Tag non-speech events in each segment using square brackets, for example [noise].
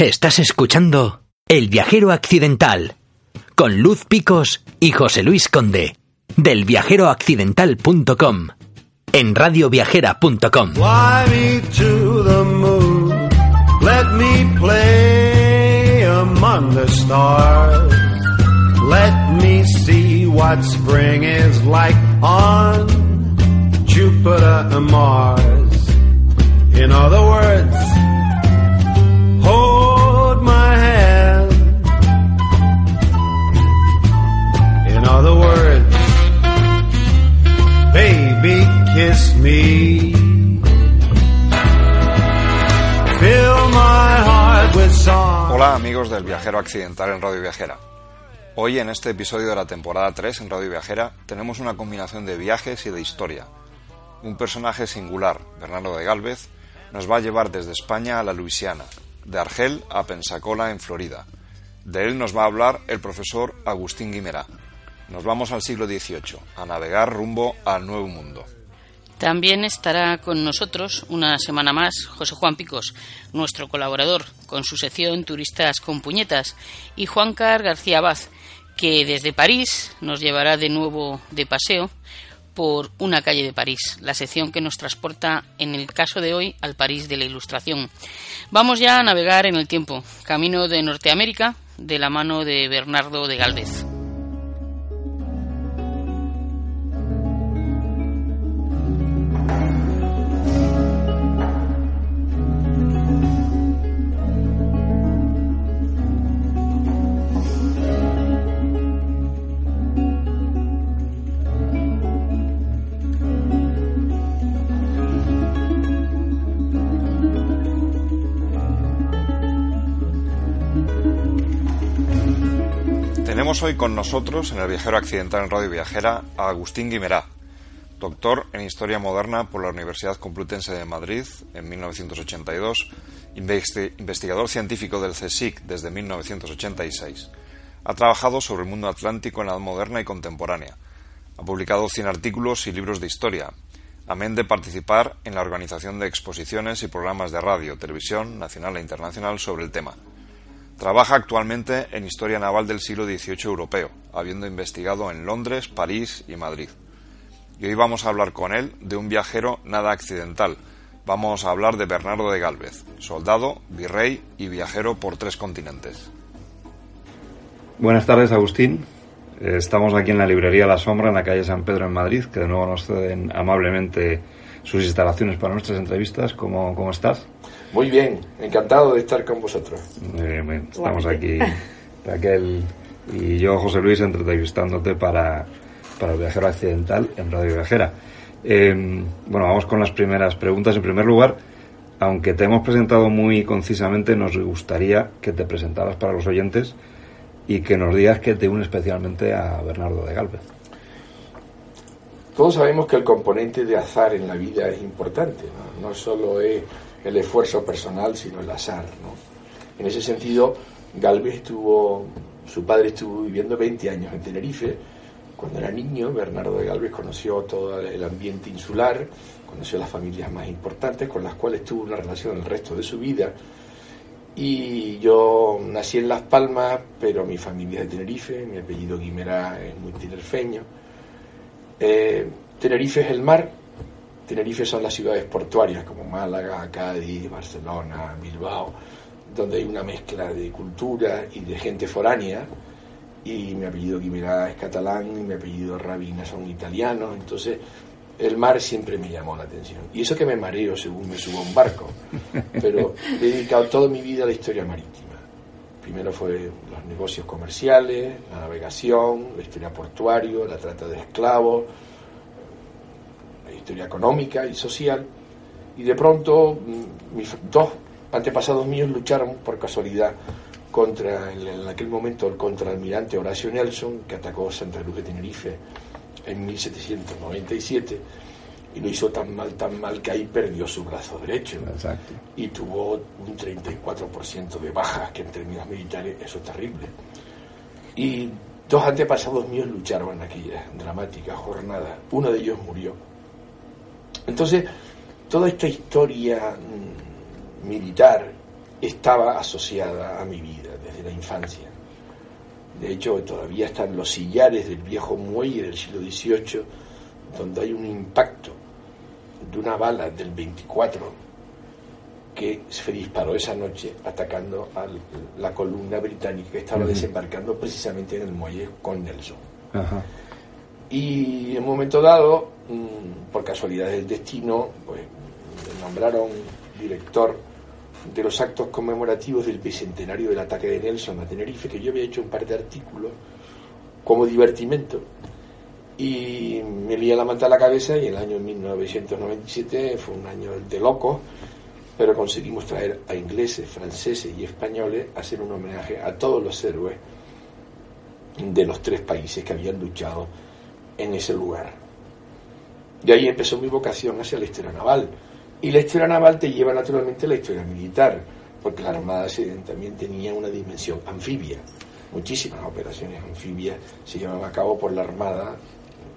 Estás escuchando El viajero accidental con Luz Picos y José Luis Conde del viajeroaccidental.com en radioviajera.com. Let me see what spring is like on Jupiter and Mars. In other words, Hola amigos del Viajero Accidental en Radio Viajera. Hoy en este episodio de la temporada 3 en Radio Viajera tenemos una combinación de viajes y de historia. Un personaje singular, Bernardo de Galvez, nos va a llevar desde España a la Luisiana, de Argel a Pensacola en Florida. De él nos va a hablar el profesor Agustín Guimerá. Nos vamos al siglo XVIII, a navegar rumbo al Nuevo Mundo. También estará con nosotros una semana más José Juan Picos, nuestro colaborador, con su sección Turistas con Puñetas, y Juan Car García Abad, que desde París nos llevará de nuevo de paseo por una calle de París, la sección que nos transporta, en el caso de hoy, al París de la Ilustración. Vamos ya a navegar en el tiempo, camino de Norteamérica, de la mano de Bernardo de Galvez. Hoy con nosotros en el Viajero Accidental en Radio Viajera a Agustín Guimerá, doctor en Historia Moderna por la Universidad Complutense de Madrid en 1982, investi- investigador científico del CSIC desde 1986. Ha trabajado sobre el mundo atlántico en la Edad moderna y contemporánea. Ha publicado 100 artículos y libros de historia, amén de participar en la organización de exposiciones y programas de radio, televisión, nacional e internacional sobre el tema. Trabaja actualmente en historia naval del siglo XVIII europeo, habiendo investigado en Londres, París y Madrid. Y hoy vamos a hablar con él de un viajero nada accidental. Vamos a hablar de Bernardo de Galvez, soldado, virrey y viajero por tres continentes. Buenas tardes, Agustín. Estamos aquí en la librería La Sombra, en la calle San Pedro, en Madrid, que de nuevo nos ceden amablemente sus instalaciones para nuestras entrevistas. ¿Cómo, cómo estás? Muy bien, encantado de estar con vosotros. Muy bien. Estamos aquí, [laughs] Raquel y yo, José Luis, entrevistándote para, para el viajero accidental en Radio Viajera. Eh, bueno, vamos con las primeras preguntas. En primer lugar, aunque te hemos presentado muy concisamente, nos gustaría que te presentaras para los oyentes y que nos digas que te une especialmente a Bernardo de Galvez. Todos sabemos que el componente de azar en la vida es importante, no, no solo es el esfuerzo personal, sino el azar. ¿no? En ese sentido, Galvez estuvo, su padre estuvo viviendo 20 años en Tenerife. Cuando era niño, Bernardo de Galvez conoció todo el ambiente insular, conoció las familias más importantes con las cuales tuvo una relación el resto de su vida. Y yo nací en Las Palmas, pero mi familia es de Tenerife, mi apellido Guimerá es muy tinerfeño. Eh, Tenerife es el mar, Tenerife son las ciudades portuarias como Málaga, Cádiz, Barcelona, Bilbao, donde hay una mezcla de cultura y de gente foránea. Y mi apellido Guimerá es catalán y mi apellido Rabina son italianos. Entonces, el mar siempre me llamó la atención. Y eso que me mareo según me subo a un barco. Pero he dedicado toda mi vida a la historia marítima. Primero fue los negocios comerciales, la navegación, la historia portuario, la trata de esclavos, historia económica y social. Y de pronto mm, mis dos antepasados míos lucharon por casualidad contra, en aquel momento, el contraalmirante Horacio Nelson, que atacó Santa Cruz de Tenerife en 1797 y lo hizo tan mal, tan mal que ahí perdió su brazo derecho Exacto. y tuvo un 34% de bajas, que en términos militares eso es terrible. Y dos antepasados míos lucharon en aquella dramática jornada. Uno de ellos murió. Entonces, toda esta historia mm, militar estaba asociada a mi vida desde la infancia. De hecho, todavía están los sillares del viejo muelle del siglo XVIII, donde hay un impacto de una bala del 24 que se disparó esa noche atacando a la columna británica que estaba desembarcando precisamente en el muelle con Nelson. Y en un momento dado, mm, por casualidad del destino, pues nombraron director de los actos conmemorativos del bicentenario del ataque de Nelson a Tenerife, que yo había hecho un par de artículos como divertimento. Y me lía la manta a la cabeza y el año 1997 fue un año de loco pero conseguimos traer a ingleses, franceses y españoles a hacer un homenaje a todos los héroes de los tres países que habían luchado en ese lugar. De ahí empezó mi vocación hacia la historia naval. Y la historia naval te lleva naturalmente a la historia militar, porque la Armada también tenía una dimensión anfibia. Muchísimas operaciones anfibias se llevaban a cabo por la Armada,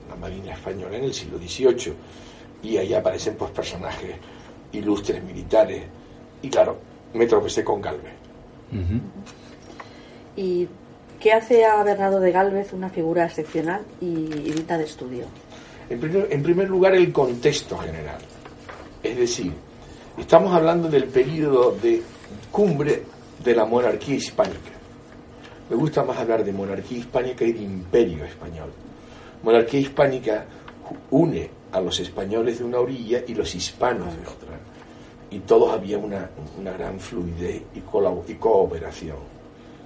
la Marina Española en el siglo XVIII. Y ahí aparecen pues personajes ilustres militares. Y claro, me tropecé con Galvez. ¿Y qué hace a Bernardo de Galvez una figura excepcional y digna de estudio? En primer, lugar, el contexto general. Es decir, estamos hablando del periodo de cumbre de la monarquía hispánica. Me gusta más hablar de monarquía hispánica y de imperio español. Monarquía hispánica une a los españoles de una orilla y los hispanos de otra. Y todos había una, gran fluidez y, cooperación.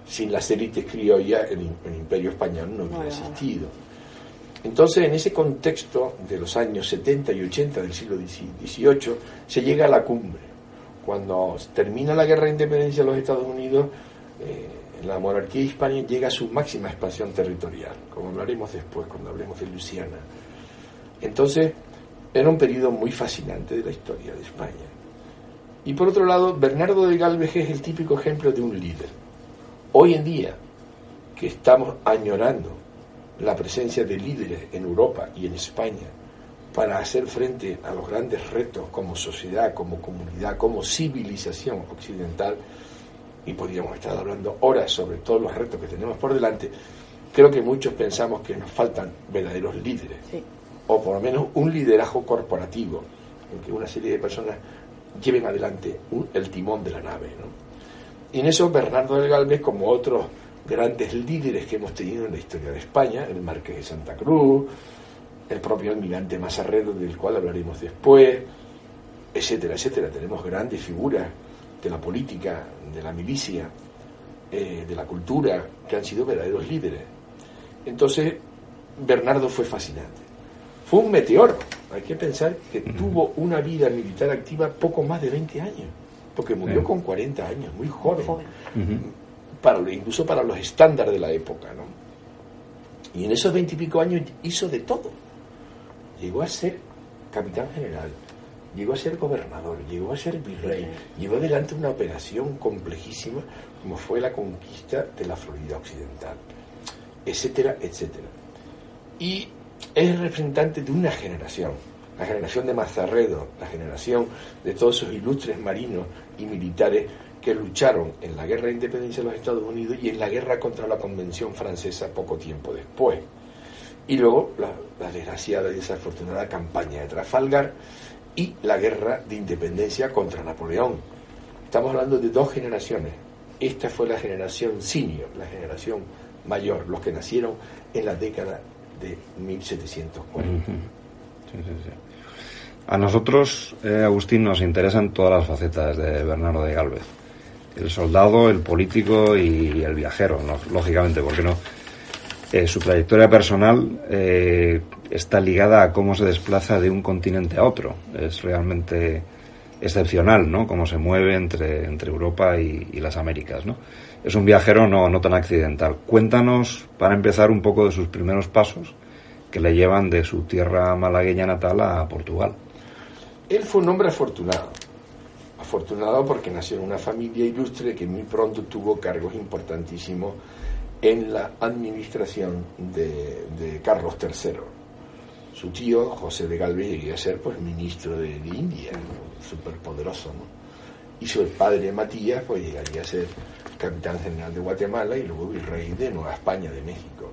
Sin las élites criollas el, imperio español no hubiera existido. Entonces, en ese contexto de los años 70 y 80 del siglo XVIII, se llega a la cumbre. Cuando termina la guerra de independencia de los Estados Unidos, eh, la monarquía hispánica llega a su máxima expansión territorial, como hablaremos después cuando hablemos de Luisiana entonces, era un periodo muy fascinante de la historia de España. Y por otro lado, Bernardo de Galvez es el típico ejemplo de un líder. Hoy en día, que estamos añorando la presencia de líderes en Europa y en España para hacer frente a los grandes retos como sociedad, como comunidad, como civilización occidental, y podríamos estar hablando horas sobre todos los retos que tenemos por delante, creo que muchos pensamos que nos faltan verdaderos líderes o por lo menos un liderazgo corporativo, en que una serie de personas lleven adelante el timón de la nave. Y en eso Bernardo del Galvez, como otros grandes líderes que hemos tenido en la historia de España, el Marqués de Santa Cruz, el propio almirante Mazarredo, del cual hablaremos después, etcétera, etcétera. Tenemos grandes figuras de la política, de la milicia, eh, de la cultura, que han sido verdaderos líderes. Entonces, Bernardo fue fascinante. Fue un meteoro. Hay que pensar que tuvo una vida militar activa poco más de 20 años, porque murió con 40 años, muy joven, para, incluso para los estándares de la época. ¿no? Y en esos 20 y pico años hizo de todo. Llegó a ser capitán general, llegó a ser gobernador, llegó a ser virrey, llevó adelante una operación complejísima como fue la conquista de la Florida Occidental, etcétera, etcétera. Y es el representante de una generación, la generación de Mazarredo, la generación de todos esos ilustres marinos y militares que lucharon en la guerra de independencia de los Estados Unidos y en la guerra contra la Convención Francesa poco tiempo después. Y luego la, desgraciada y desafortunada campaña de Trafalgar y la guerra de independencia contra Napoleón. Estamos hablando de dos generaciones. Esta fue la generación senior, la generación mayor, los que nacieron en la década de 1740. A nosotros, eh, Agustín, nos interesan todas las facetas de Bernardo de Galvez. El soldado, el político y el viajero, lógicamente, porque no. Eh, su trayectoria personal eh, está ligada a cómo se desplaza de un continente a otro. Es realmente excepcional, ¿no? Cómo se mueve entre, entre Europa y, y las Américas, ¿no? es un viajero no, no tan accidental. Cuéntanos, para empezar, un poco de sus primeros pasos que le llevan de su tierra malagueña natal a Portugal. Él fue un hombre afortunado. Afortunado porque nació en una familia ilustre que muy pronto tuvo cargos importantísimos en la administración de, Carlos III. Su tío, José de Galvez, llegué a ser pues, ministro de, India, súper poderoso. ¿no? Y su padre Matías pues llegaría a ser capitán general de Guatemala y luego virrey de Nueva España, de México.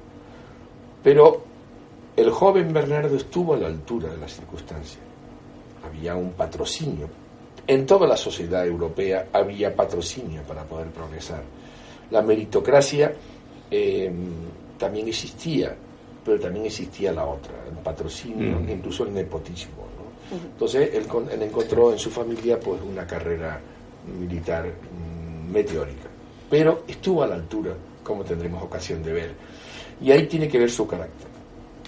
Pero el joven Bernardo estuvo a la altura de las circunstancias. Había un patrocinio. En toda la sociedad europea había patrocinio para poder progresar. La meritocracia eh, también existía, pero también existía la otra, el patrocinio, Mm. incluso el nepotismo. ¿no? Entonces él encontró en su familia pues una carrera militar mm, meteórica, pero estuvo a la altura, como tendremos ocasión de ver, y ahí tiene que ver su carácter.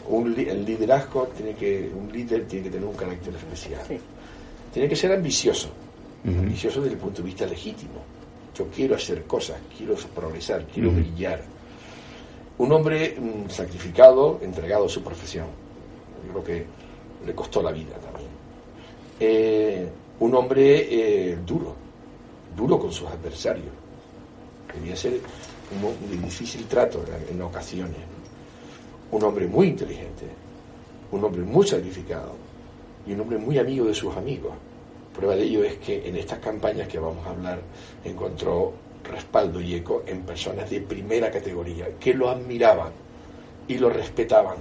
Un, el liderazgo tiene que, un líder tiene que tener un carácter especial. Sí. Tiene que ser ambicioso, ambicioso desde el punto de vista legítimo. Yo quiero hacer cosas, quiero progresar, quiero brillar. Un hombre mm, sacrificado, entregado a su profesión. Yo creo que le costó la vida también. Eh, un hombre eh, duro, duro con sus adversarios. Debía ser un, difícil trato en, en ocasiones. Un hombre muy inteligente, un hombre muy sacrificado y un hombre muy amigo de sus amigos. Prueba de ello es que en estas campañas que vamos a hablar encontró respaldo y eco en personas de primera categoría que lo admiraban y lo respetaban,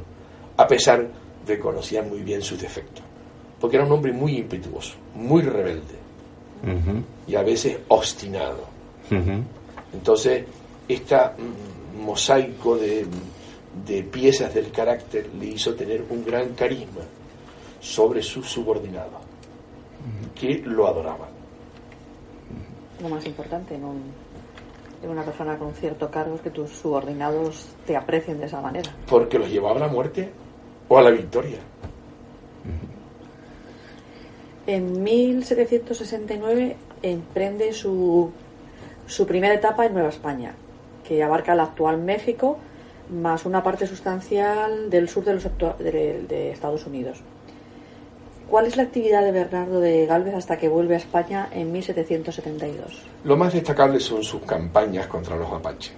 a pesar de que conocían muy bien sus defectos. Porque era un hombre muy impetuoso, muy rebelde y a veces obstinado. Entonces, este mosaico de, de piezas del carácter le hizo tener un gran carisma sobre sus subordinados, que lo adoraban. Lo más importante en, un, en una persona con cierto cargo es que tus subordinados te aprecien de esa manera. porque los llevaba a la muerte o a la victoria. En 1769 emprende su, su primera etapa en Nueva España, que abarca el actual México más una parte sustancial del sur de, los de, de Estados Unidos. ¿Cuál es la actividad de Bernardo de Galvez hasta que vuelve a España en 1772? Lo más destacable son sus campañas contra los apaches.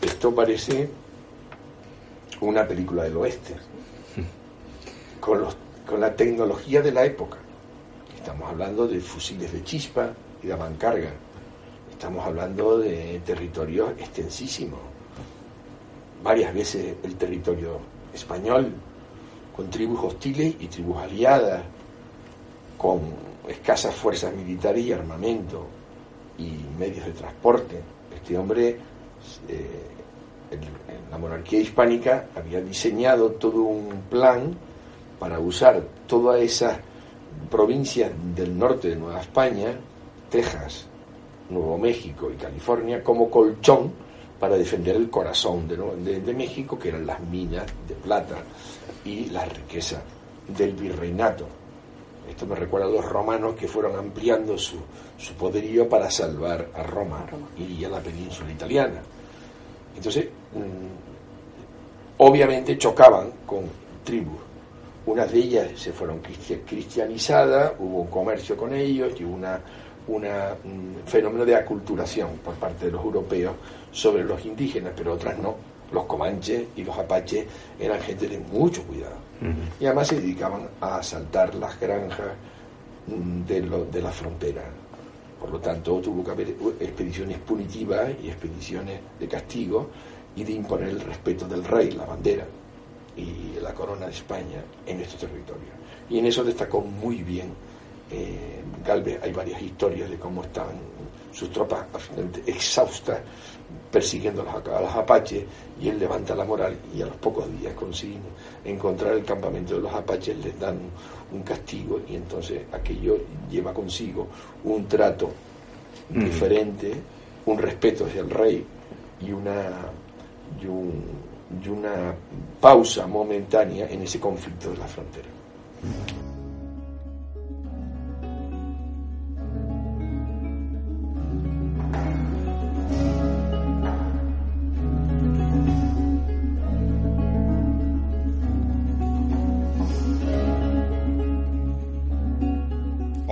Esto parece una película del oeste, con, los- con la tecnología de la época. Estamos hablando de fusiles de chispa y de mancarga. Estamos hablando de territorios extensísimos. Varias veces el territorio español, con tribus hostiles y tribus aliadas, con escasas fuerzas militares y armamento y medios de transporte. Este hombre, eh, en, en la monarquía hispánica, había diseñado todo un plan para usar todas esas provincias del norte de Nueva España, Texas, Nuevo México y California, como colchón para defender el corazón de, de- de México, que eran las minas de plata y la riqueza del virreinato. Esto me recuerda a los romanos que fueron ampliando su, su poderío para salvar a Roma, y a la península italiana. Entonces, mm, obviamente chocaban con tribus. Unas de ellas se fueron cristi- cristianizadas, hubo un comercio con ellos y una, una mm, fenómeno de aculturación por parte de los europeos sobre los indígenas, pero otras no. Los comanches y los apaches eran gente de mucho cuidado. Y además se dedicaban a asaltar las granjas de, lo- de la frontera. Por lo tanto, tuvo que haber expediciones punitivas y expediciones de castigo y de imponer el respeto del rey, la bandera y la corona de España en estos territorios. Y en eso destacó muy bien eh, Galvez. Hay varias historias de cómo estaban sus tropas absolutamente exhaustas persiguiendo a los, a los apaches y él levanta la moral y a los pocos días consiguen encontrar el campamento de los apaches, les dan un castigo y entonces aquello lleva consigo un trato Mm. diferente, un respeto hacia el rey y una, y, un- y una pausa momentánea en ese conflicto de la frontera.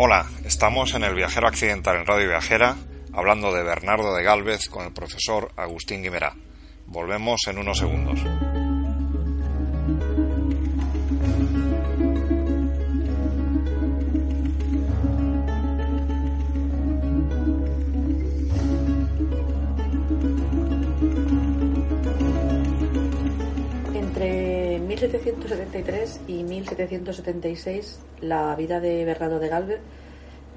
Hola, estamos en el Viajero Accidental en Radio Viajera, hablando de Bernardo de Galvez con el profesor Agustín Guimerá. Volvemos en unos segundos. 1773 y 1776 la vida de Bernardo de Galvez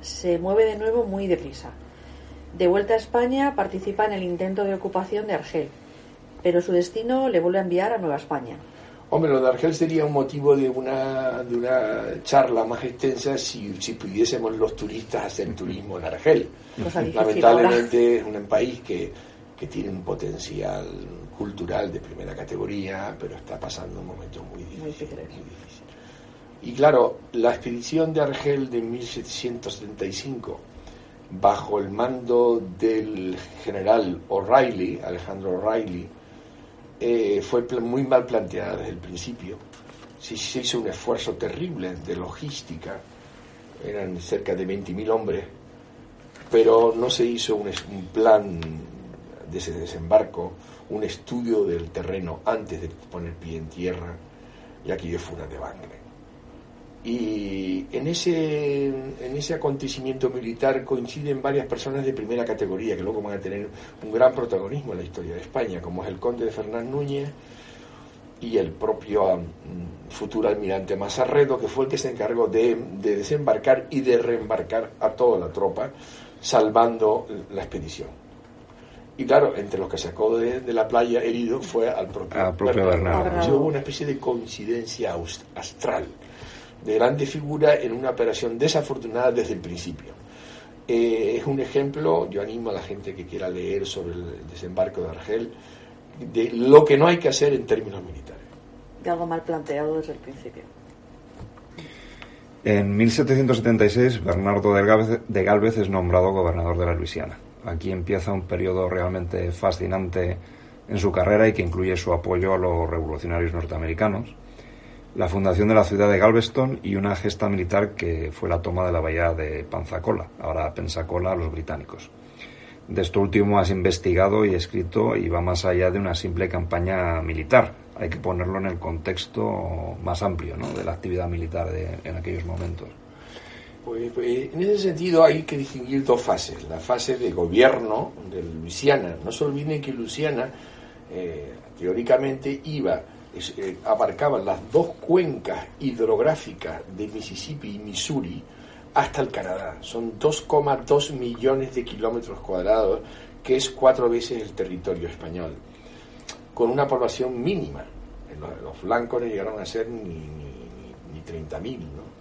se mueve de nuevo muy deprisa. De vuelta a España participa en el intento de ocupación de Argel, pero su destino le vuelve a enviar a Nueva España. Hombre, lo de Argel sería un motivo de una, de una charla más extensa si, si pudiésemos los turistas hacer turismo en Argel. Lamentablemente es un país que, que tiene un potencial cultural de primera categoría, pero está pasando un momento muy difícil. Muy difíciles. muy difícil. Y claro, la expedición de Argel de 1775, bajo el mando del general O'Reilly, Alejandro O'Reilly, eh, fue muy mal planteada desde el principio. Se, se hizo un esfuerzo terrible de logística, eran cerca de 20.000 hombres, pero no se hizo un, un plan de ese desembarco, un estudio del terreno antes de poner pie en tierra, y aquello fue una debacle. Y en ese, en ese acontecimiento militar coinciden varias personas de primera categoría que luego van a tener un gran protagonismo en la historia de España, como es el conde de Fernán Núñez y el propio mm, futuro almirante Mazarredo, que fue el que se encargó de, de desembarcar y de reembarcar a toda la tropa, salvando la expedición. Y claro, entre los que sacó de, de la playa herido fue al propio, Al propio Bernardo. Bernardo. Hubo una especie de coincidencia astral, de grande figura en una operación desafortunada desde el principio. Eh, es un ejemplo, yo animo a la gente que quiera leer sobre el desembarco de Argel, de lo que no hay que hacer en términos militares. De algo mal planteado desde el principio. En 1776, Bernardo de Gálvez, de Gálvez es nombrado gobernador de la Luisiana. Aquí empieza un periodo realmente fascinante en su carrera y que incluye su apoyo a los revolucionarios norteamericanos, la fundación de la ciudad de Galveston y una gesta militar que fue la toma de la bahía de Pensacola, ahora Pensacola a los británicos. De esto último has investigado y escrito y va más allá de una simple campaña militar. Hay que ponerlo en el contexto más amplio ¿no? de la actividad militar de- en aquellos momentos. Pues, pues, en ese sentido hay que distinguir dos fases. La fase de gobierno de Luisiana. No se olviden que Luisiana eh, teóricamente iba, eh, abarcaba las dos cuencas hidrográficas de Mississippi y Missouri hasta el Canadá. Son 2,2 millones de kilómetros cuadrados, que es cuatro veces el territorio español, con una población mínima. Los, los blancos no llegaron a ser ni, ni, ni 30.000, ¿no?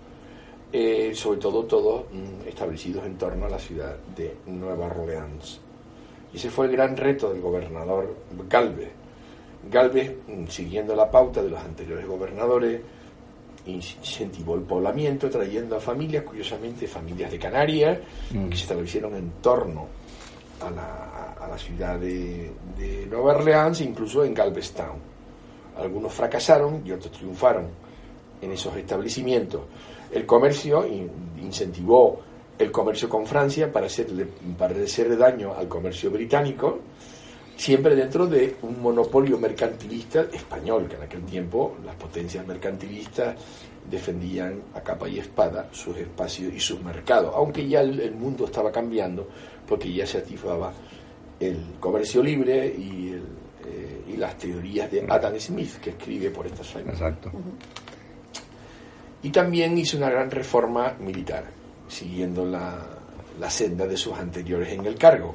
Eh, sobre todo todos mm, establecidos en torno a la ciudad de Nueva Orleans. Y ese fue el gran reto del gobernador Galvez. Galvez, mm, siguiendo la pauta de los anteriores gobernadores, incentivó el poblamiento, trayendo a familias, curiosamente familias de Canarias, Mm. que se establecieron en torno a la, a la ciudad de, de Nueva Orleans, incluso en Galveston. Algunos fracasaron y otros triunfaron en esos establecimientos. El comercio in- incentivó el comercio con Francia para hacerle, para hacerle daño al comercio británico, siempre dentro de un monopolio mercantilista español, que en aquel tiempo las potencias mercantilistas defendían a capa y espada sus espacios y sus mercados, aunque ya el, el mundo estaba cambiando, porque ya se activaba el comercio libre y, el, eh, y las teorías de Adam Smith, que escribe por estas fechas. Exacto. Y también hizo una gran reforma militar, siguiendo la, la senda de sus anteriores en el cargo,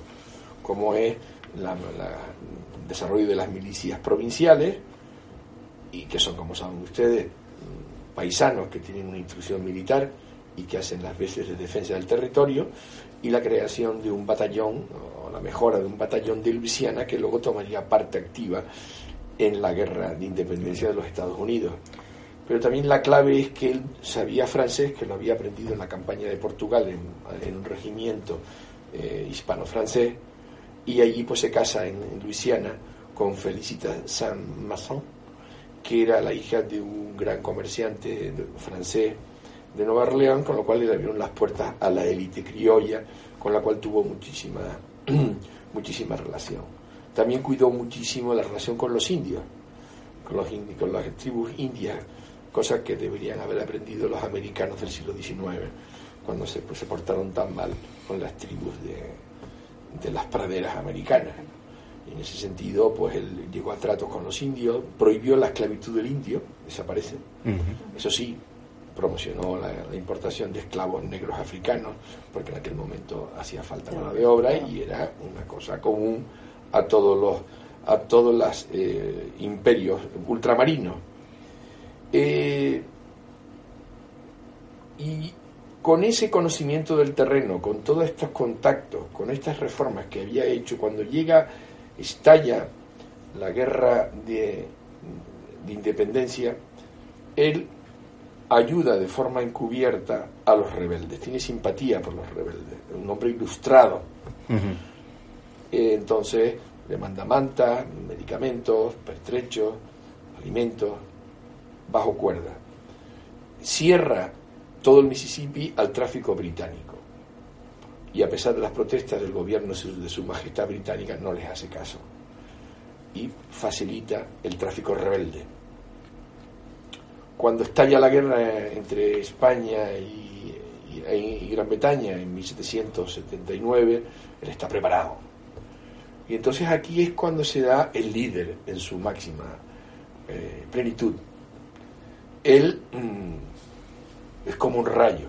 como es la- el desarrollo de las milicias provinciales, y que son, como saben ustedes, paisanos que tienen una instrucción militar y que hacen las veces de defensa del territorio, y la creación de un batallón, o la mejora de un batallón de Luisiana, que luego tomaría parte activa en la guerra de independencia de los Estados Unidos. Pero también la clave es que él sabía francés, que lo había aprendido en la campaña de Portugal, en, en un regimiento eh, hispano-francés, y allí pues se casa en, en Luisiana con Felicita Saint-Masson, que era la hija de un gran comerciante francés de Nueva Orleans, con lo cual le abrieron las puertas a la élite criolla, con la cual tuvo muchísima, [clears throat] muchísima relación. También cuidó muchísimo la relación con los indios, con, los con las tribus indias, cosas que deberían haber aprendido los americanos del siglo XIX, cuando se, pues, se portaron tan mal con las tribus de, de las praderas americanas. Y en ese sentido, pues él llegó a tratos con los indios, prohibió la esclavitud del indio, desaparece. Eso sí, promocionó la, la importación de esclavos negros africanos, porque en aquel momento hacía falta mano de obra y era una cosa común a todos los a todos los eh, imperios ultramarinos. Eh, y con ese conocimiento del terreno, con todos estos contactos, con estas reformas que había hecho, cuando llega, estalla la guerra de, de independencia, él ayuda de forma encubierta a los rebeldes, tiene simpatía por los rebeldes, es un hombre ilustrado. Eh, entonces le manda mantas, medicamentos, pertrechos, alimentos, bajo cuerda. Cierra todo el Mississippi al tráfico británico. Y a pesar de las protestas del gobierno de su majestad británica, no les hace caso. Y facilita el tráfico rebelde. Cuando estalla la guerra entre España y, Gran Bretaña en 1779, él está preparado. Y entonces aquí es cuando se da el líder en su máxima eh, plenitud. Él mm, es como un rayo.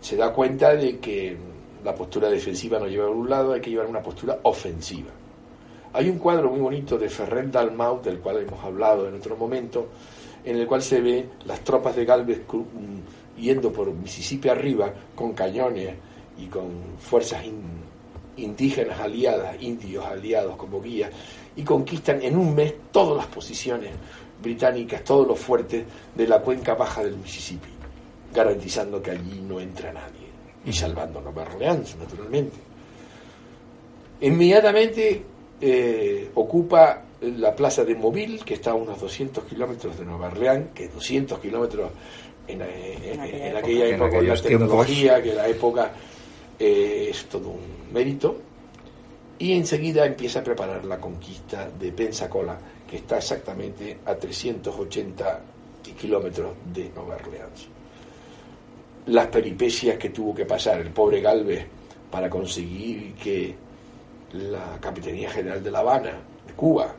Se da cuenta de que la postura defensiva no lleva a un lado, hay que llevar una postura ofensiva. Hay un cuadro muy bonito de Ferrer Dalmau, del cual hemos hablado en otro momento, en el cual se ve las tropas de Galvez mm, yendo por Mississippi arriba con cañones y con fuerzas in- indígenas aliadas, indios aliados como guías, y conquistan en un mes todas las posiciones británicas, todos los fuertes de la cuenca baja del Mississippi, garantizando que allí no entra nadie, y salvando a Nueva Orleans, naturalmente. Inmediatamente eh, ocupa la plaza de Mobile, que está a unos 200 kilómetros de Nueva Orleans, que 200 kilómetros en, eh, en- aquella en época. aquella En época, con la tiempos. tecnología, que la época eh, es todo un mérito. Y enseguida empieza a preparar la conquista de Pensacola, que está exactamente a 380 kilómetros de Nueva Orleans. Las peripecias que tuvo que pasar el pobre Galvez para conseguir que la Capitanía General de La Habana, de Cuba,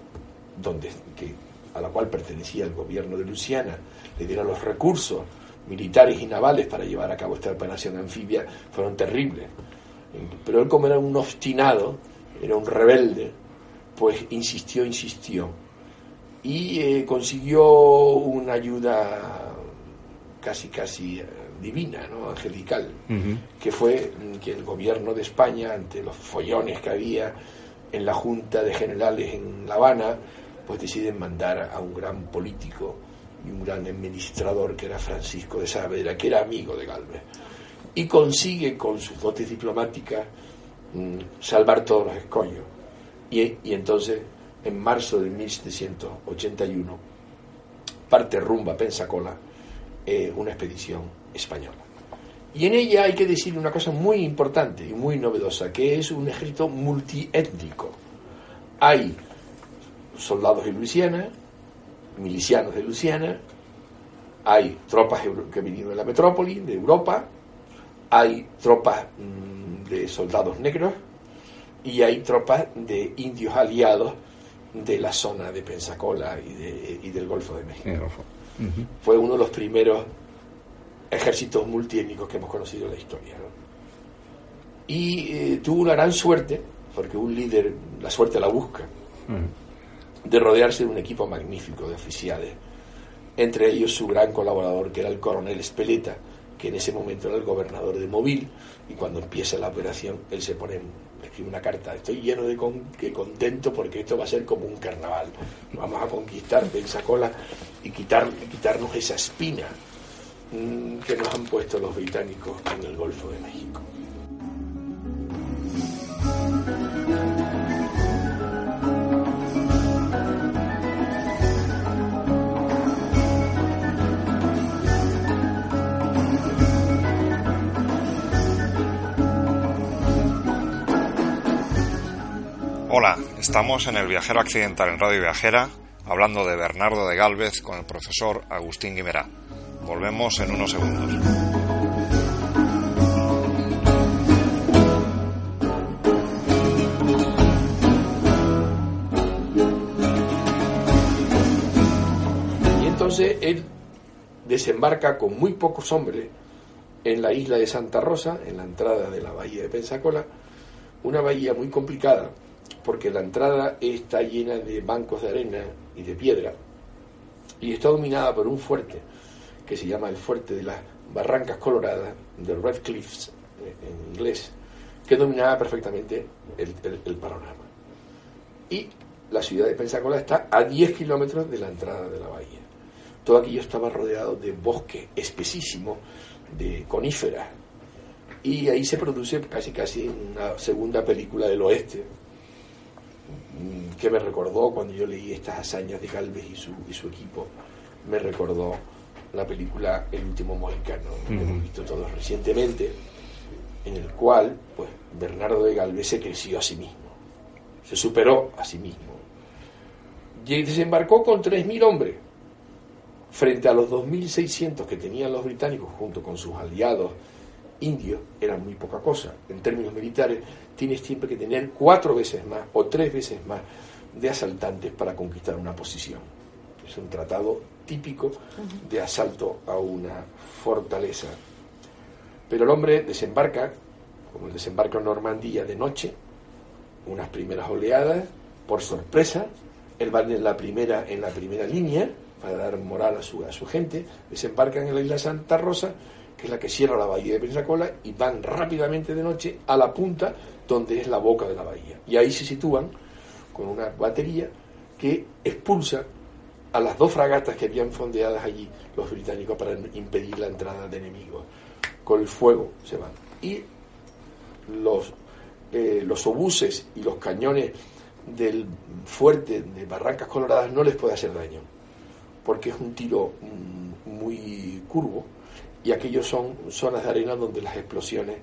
donde, que, a la cual pertenecía el gobierno de Luisiana, le diera los recursos militares y navales para llevar a cabo esta operación anfibia, fueron terribles. Pero él como era un obstinado, era un rebelde, pues insistió, insistió. Y eh, consiguió una ayuda casi, casi eh, divina, ¿no? angelical, que fue mm, que el gobierno de España, ante los follones que había en la Junta de Generales en La Habana, pues deciden mandar a un gran político y un gran administrador que era Francisco de Saavedra, que era amigo de Galvez, y consigue con sus dotes diplomáticas mm, salvar todos los escollos. Y, y entonces, en marzo de 1781, parte rumbo a Pensacola eh, una expedición española. Y en ella hay que decir una cosa muy importante y muy novedosa, que es un ejército multiétnico. Hay soldados de Luisiana, milicianos de Luisiana, hay tropas que vinieron de la metrópoli, de Europa, hay tropas mm, de soldados negros y hay tropas de indios aliados de la zona de Pensacola y, de- y del Golfo de México. Fue uno de los primeros ejércitos multiétnicos que hemos conocido en la historia. ¿no? Y eh, tuvo una gran suerte, porque un líder, la suerte la busca, de rodearse de un equipo magnífico de oficiales, entre ellos su gran colaborador, que era el coronel Espeleta, que en ese momento era el gobernador de Móvil, y cuando empieza la operación, él se pone, escribe una carta, estoy lleno de con- que contento porque esto va a ser como un carnaval, vamos a conquistar Pensacola y quitar, y quitarnos esa espina mm, que nos han puesto los británicos en el Golfo de México. Hola, estamos en el Viajero Accidental en Radio Viajera, hablando de Bernardo de Galvez con el profesor Agustín Guimerá. Volvemos en unos segundos. Y entonces él desembarca con muy pocos hombres en la isla de Santa Rosa, en la entrada de la bahía de Pensacola, una bahía muy complicada porque la entrada está llena de bancos de arena y de piedra, y está dominada por un fuerte que se llama el fuerte de las Barrancas Coloradas, de Red Cliffs eh, en inglés, que dominaba perfectamente el, panorama. Y la ciudad de Pensacola está a 10 kilómetros de la entrada de la bahía. Todo aquello estaba rodeado de bosque espesísimo, de coníferas. Y ahí se produce casi casi una segunda película del oeste, que me recordó cuando yo leí estas hazañas de Galvez y su, y su equipo, me recordó la película El último mohicano, que hemos visto todos recientemente, en el cual pues Bernardo de Galvez se creció a sí mismo, se superó a sí mismo. Y desembarcó con 3.000 hombres, frente a los 2.600 que tenían los británicos junto con sus aliados indios, eran muy poca cosa. En términos militares, tienes siempre que tener cuatro veces más o tres veces más de asaltantes para conquistar una posición. Es un tratado típico de asalto a una fortaleza. Pero el hombre desembarca, como el desembarco en Normandía de noche, unas primeras oleadas, por sorpresa, él va en la primera, en la primera línea para dar moral a su, a su gente, desembarcan en la isla Santa Rosa, que es la que cierra la bahía de Pensacola, y van rápidamente de noche a la punta donde es la boca de la bahía. Y ahí se sitúan con una batería que expulsa a las dos fragatas que habían fondeadas allí los británicos para impedir la entrada de enemigos. Con el fuego se van. Y los, eh, los obuses y los cañones del fuerte de Barrancas Coloradas no les puede hacer daño, porque es un tiro mm, muy curvo y aquellos son zonas de arena donde las explosiones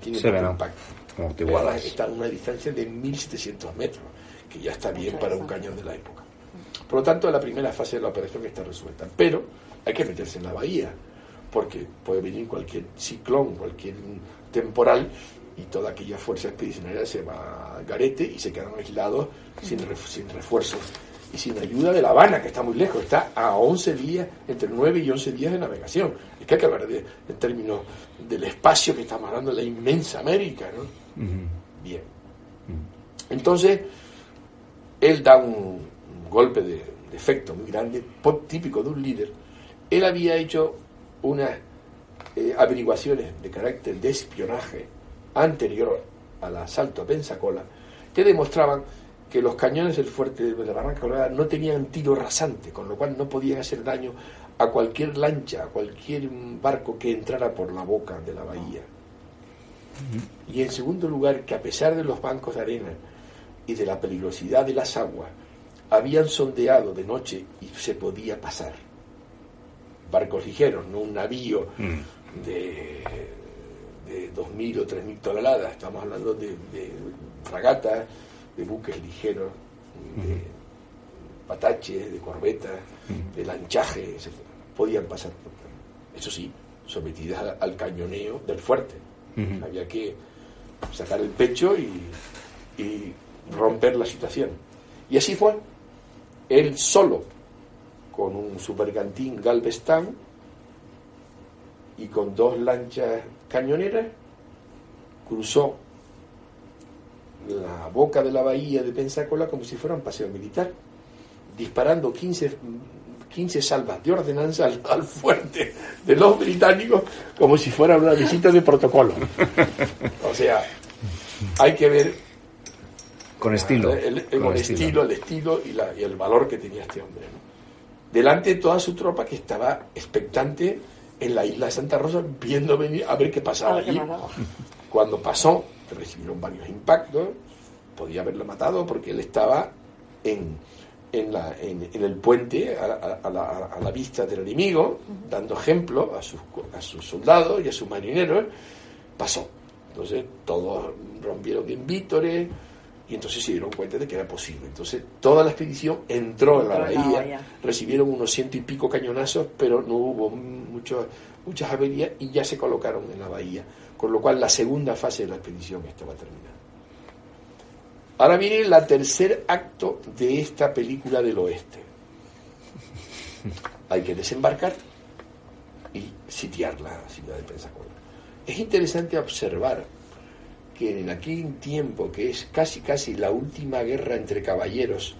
tienen Se ven, impacto. Además, están a una distancia de 1700 metros, que ya está bien para un cañón de la época. Por lo tanto, la primera fase de la operación está resuelta. Pero hay que meterse en la bahía, porque puede venir cualquier ciclón, cualquier temporal, y toda aquella fuerza expedicionaria se va al garete y se quedan aislados sin, ref- sin refuerzos y sin ayuda de La Habana, que está muy lejos, está a 11 días, entre 9 y 11 días de navegación. Es que hay que hablar de, en términos del espacio que estamos hablando, de la inmensa América, ¿no? Bien. Entonces, él da un, un golpe de, de efecto muy grande, típico de un líder. Él había hecho unas eh, averiguaciones de carácter de espionaje anterior al asalto a Pensacola que demostraban que los cañones del fuerte de la Barranca Colorada no tenían tiro rasante, con lo cual no podían hacer daño a cualquier lancha, a cualquier barco que entrara por la boca de la bahía. Y en segundo lugar, que a pesar de los bancos de arena y de la peligrosidad de las aguas, habían sondeado de noche y se podía pasar. Barcos ligeros, no un navío de, de 2.000 o 3.000 toneladas, estamos hablando de, de fragatas, de buques ligeros, de pataches, de corbetas, de lanchaje, etc. Podían pasar por Eso sí, sometidas al- cañoneo del fuerte. Había que sacar el pecho y, y romper la situación. Y así fue. Él solo, con un supergantín Galveston y con dos lanchas cañoneras, cruzó la boca de la bahía de Pensacola como si fuera un paseo militar, disparando 15, 15 salvas de ordenanza al, al fuerte de los británicos como si fuera una visita de protocolo. O sea, hay que ver Con estilo. el, el- con el estilo, el estilo y, la- y el valor que tenía este hombre. ¿no? Delante de toda su tropa que estaba expectante en la isla de Santa Rosa viendo venir a ver qué pasaba allí. Cuando pasó, recibieron varios impactos, podía haberlo matado porque él estaba en, en, la- en- el puente a la, a la vista del enemigo, dando ejemplo a sus, a sus soldados y a sus marineros. Pasó. Entonces todos rompieron en vítores y entonces se dieron cuenta de que era posible. Entonces toda la expedición entró en la Entró en la bahía, bahía. recibieron unos ciento y pico cañonazos, pero no hubo mucho- muchas averías y ya se colocaron en la bahía. Con lo cual la segunda fase de la expedición estaba terminada. Ahora viene el tercer acto de esta película del oeste. [laughs] hay que desembarcar y sitiar la ciudad de Pensacola. Es interesante observar que en aquel tiempo, que es casi casi la última guerra entre caballeros,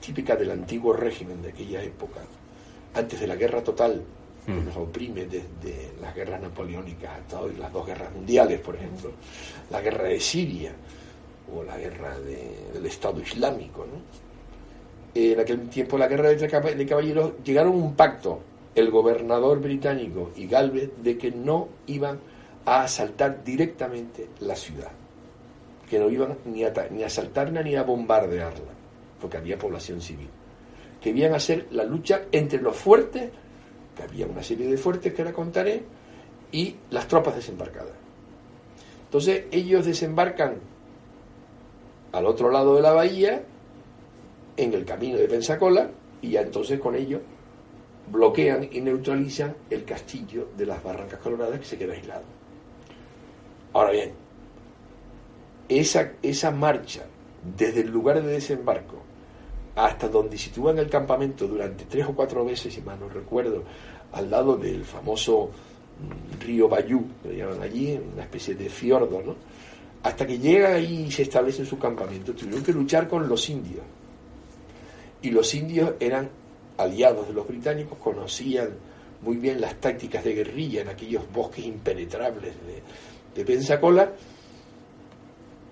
típica del antiguo régimen de aquella época, antes de la guerra total que Mm. nos oprime desde las guerras napoleónicas hasta hoy, las dos guerras mundiales, por ejemplo, la guerra de Siria o la guerra de- del Estado Islámico. ¿no? En aquel tiempo, la guerra de caballeros, llegaron a un pacto el gobernador británico y Galvez de que no iban a asaltar directamente la ciudad, que no iban ni a, ni asaltarla ni a bombardearla, porque había población civil que iban a hacer la lucha entre los fuertes, que había una serie de fuertes que ahora contaré, y las tropas desembarcadas. Entonces ellos desembarcan al otro lado de la bahía, en el camino de Pensacola, y ya entonces con ello bloquean y neutralizan el castillo de las Barrancas Coloradas que se queda aislado. Ahora bien, esa, esa marcha desde el lugar de desembarco hasta donde sitúan el campamento durante tres o cuatro veces, si mal no recuerdo, al lado del famoso mm, río Bayú, que lo llaman allí, una especie de fiordo, ¿no? Hasta que llegan ahí y se establecen su campamento, tuvieron que luchar con los indios. Y los indios eran aliados de los británicos, conocían muy bien las tácticas de guerrilla en aquellos bosques impenetrables de, de Pensacola,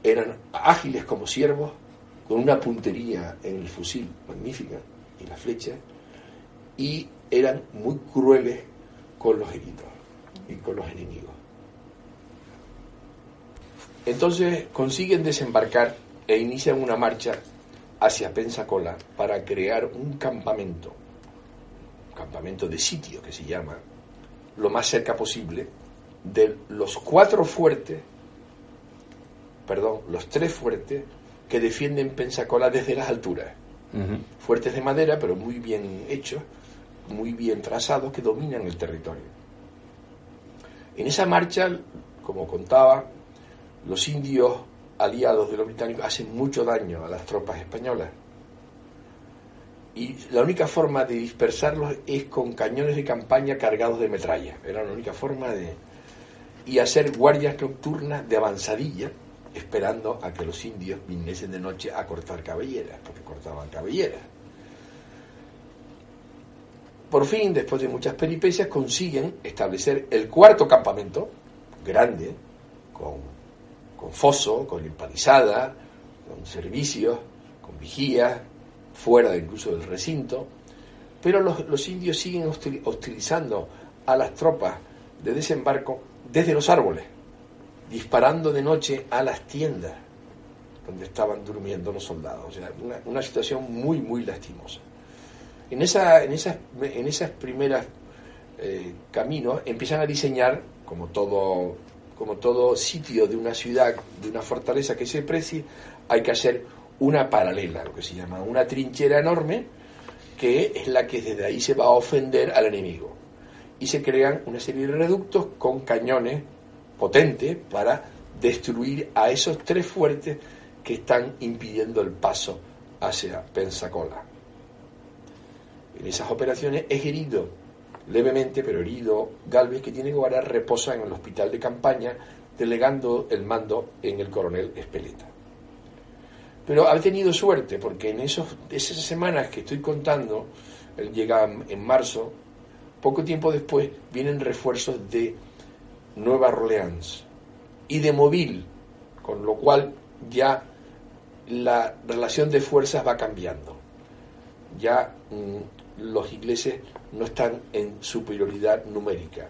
eran ágiles como ciervos, con una puntería en el fusil magnífica y la flecha, y eran muy crueles con los heridos y con los enemigos. Entonces consiguen desembarcar e inician una marcha hacia Pensacola para crear un campamento, un campamento de sitio que se llama, lo más cerca posible de los cuatro fuertes, perdón, los tres fuertes que defienden Pensacola desde las alturas. Fuertes de madera, pero muy bien hechos, muy bien trazados, que dominan el territorio. En esa marcha, como contaba, los indios aliados de los británicos hacen mucho daño a las tropas españolas. Y la única forma de dispersarlos es con cañones de campaña cargados de metralla. Era la única forma de... Y hacer guardias nocturnas de avanzadilla, esperando a que los indios viniesen de noche a cortar cabelleras, porque cortaban cabelleras. Por fin, después de muchas peripecias, consiguen establecer el cuarto campamento, grande, con, con foso, con empalizada, con servicios, con vigías, fuera incluso del recinto, pero los, los indios siguen hostil- hostilizando a las tropas de desembarco desde los árboles, disparando de noche a las tiendas donde estaban durmiendo los soldados. O sea, una, situación muy, muy lastimosa. En, esa, en, esas, en esas primeras eh, caminos empiezan a diseñar, como todo, como todo sitio de una ciudad, de una fortaleza que se precie, hay que hacer una paralela, lo que se llama una trinchera enorme, que es la que desde ahí se va a ofender al enemigo. Y se crean una serie de reductos con cañones potentes para destruir a esos tres fuertes que están impidiendo el paso hacia Pensacola. En esas operaciones es herido levemente, pero herido Galvez, que tiene que guardar reposo en el hospital de campaña, delegando el mando en el coronel Espeleta. Pero ha tenido suerte, porque en esos, esas semanas que estoy contando, él llega en marzo, poco tiempo después vienen refuerzos de Nueva Orleans y de Mobile, con lo cual ya la relación de fuerzas va cambiando. Ya mm, los ingleses no están en superioridad numérica.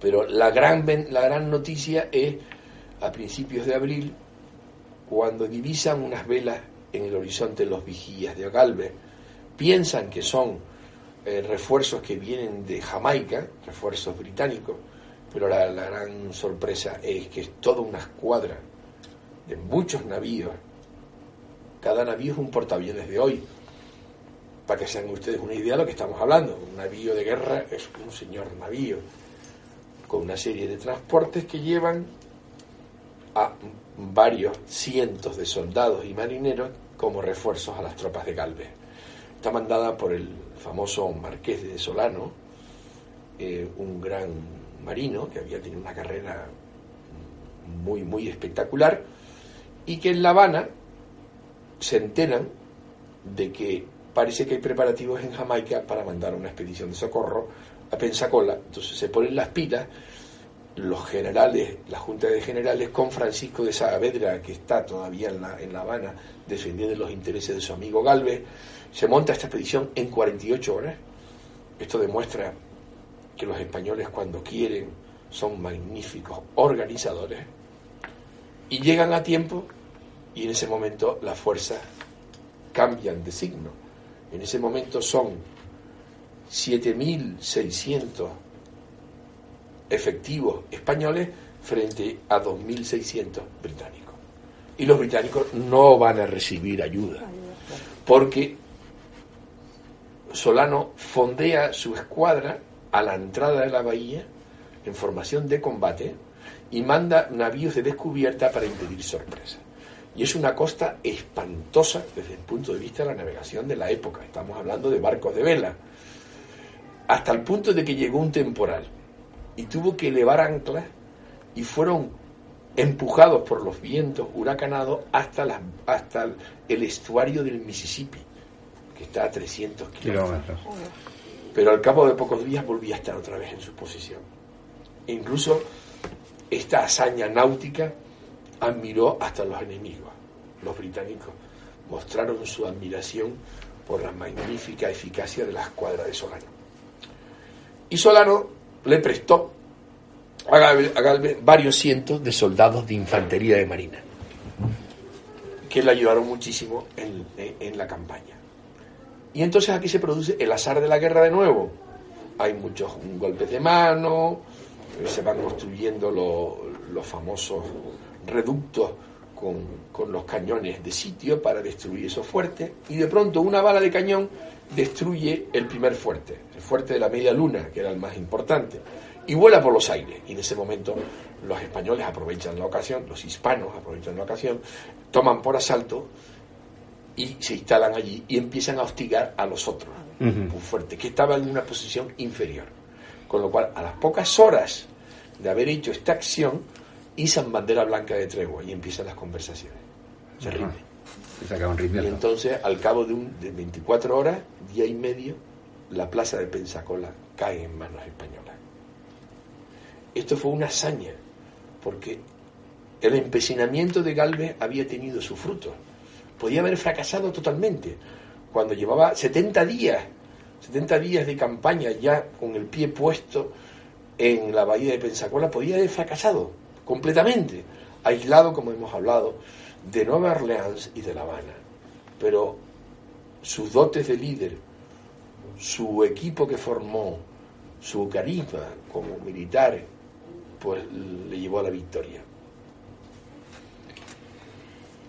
Pero la gran, la gran noticia es a principios de abril, cuando divisan unas velas en el horizonte los vigías de Galvez, piensan que son eh, refuerzos que vienen de Jamaica, refuerzos británicos, pero la, gran sorpresa es que es toda una escuadra de muchos navíos. Cada navío es un portaaviones de hoy. Para que se hagan ustedes una idea de lo que estamos hablando. Un navío de guerra es un señor navío con una serie de transportes que llevan a varios cientos de soldados y marineros como refuerzos a las tropas de Galvez. está mandada por el famoso Marqués de Solano, eh, un gran marino que había tenido una carrera muy, muy espectacular, y que en La Habana se enteran de que parece que hay preparativos en Jamaica para mandar una expedición de socorro a Pensacola. Entonces se ponen las pilas los generales, la Junta de Generales, con Francisco de Saavedra, que está todavía en La, en la Habana defendiendo los intereses de su amigo Galvez, se monta esta expedición en 48 horas. Esto demuestra que los españoles cuando quieren son magníficos organizadores y llegan a tiempo y en ese momento las fuerzas cambian de signo. En ese momento son 7.600 efectivos españoles frente a 2.600 británicos. Y los británicos no van a recibir ayuda, porque Solano fondea su escuadra a la entrada de la bahía en formación de combate y manda navíos de descubierta para impedir sorpresas. Y es una costa espantosa desde el punto de vista de la navegación de la época. Estamos hablando de barcos de vela. Hasta el punto de que llegó un temporal y tuvo que elevar anclas y fueron empujados por los vientos huracanados hasta, hasta el estuario del Mississippi, que está a 300 kilómetros. Pero al cabo de pocos días volvía a estar otra vez en su posición. E incluso esta hazaña náutica admiró hasta los enemigos. Los británicos mostraron su admiración por la magnífica eficacia de la escuadra de Solano. Y Solano le prestó a Galvez, varios cientos de soldados de infantería de marina, que le ayudaron muchísimo en, en la campaña. Y entonces aquí se produce el azar de la guerra de nuevo. Hay muchos golpes de mano, se van construyendo los, los famosos reductos con, con, los cañones de sitio para destruir esos fuertes y de pronto una bala de cañón destruye el primer fuerte, el fuerte de la media luna, que era el más importante, y vuela por los aires. Y en ese momento los españoles aprovechan la ocasión, los hispanos aprovechan la ocasión, toman por asalto y se instalan allí y empiezan a hostigar a los otros, un fuerte, que estaban en una posición inferior. Con lo cual, a las pocas horas de haber hecho esta acción, izan bandera blanca de tregua y empiezan las conversaciones. Se rinden. Y entonces, al cabo de, un, de 24 horas, día y medio, la plaza de Pensacola cae en manos españolas. Esto fue una hazaña, porque el empecinamiento de Galvez había tenido su fruto. Podía haber fracasado totalmente. Cuando llevaba 70 días, 70 días de campaña ya con el pie puesto en la bahía de Pensacola, podía haber fracasado completamente, aislado, como hemos hablado, de Nueva Orleans y de La Habana. Pero sus dotes de líder, su equipo que formó, su carisma como militar, pues le llevó a la victoria.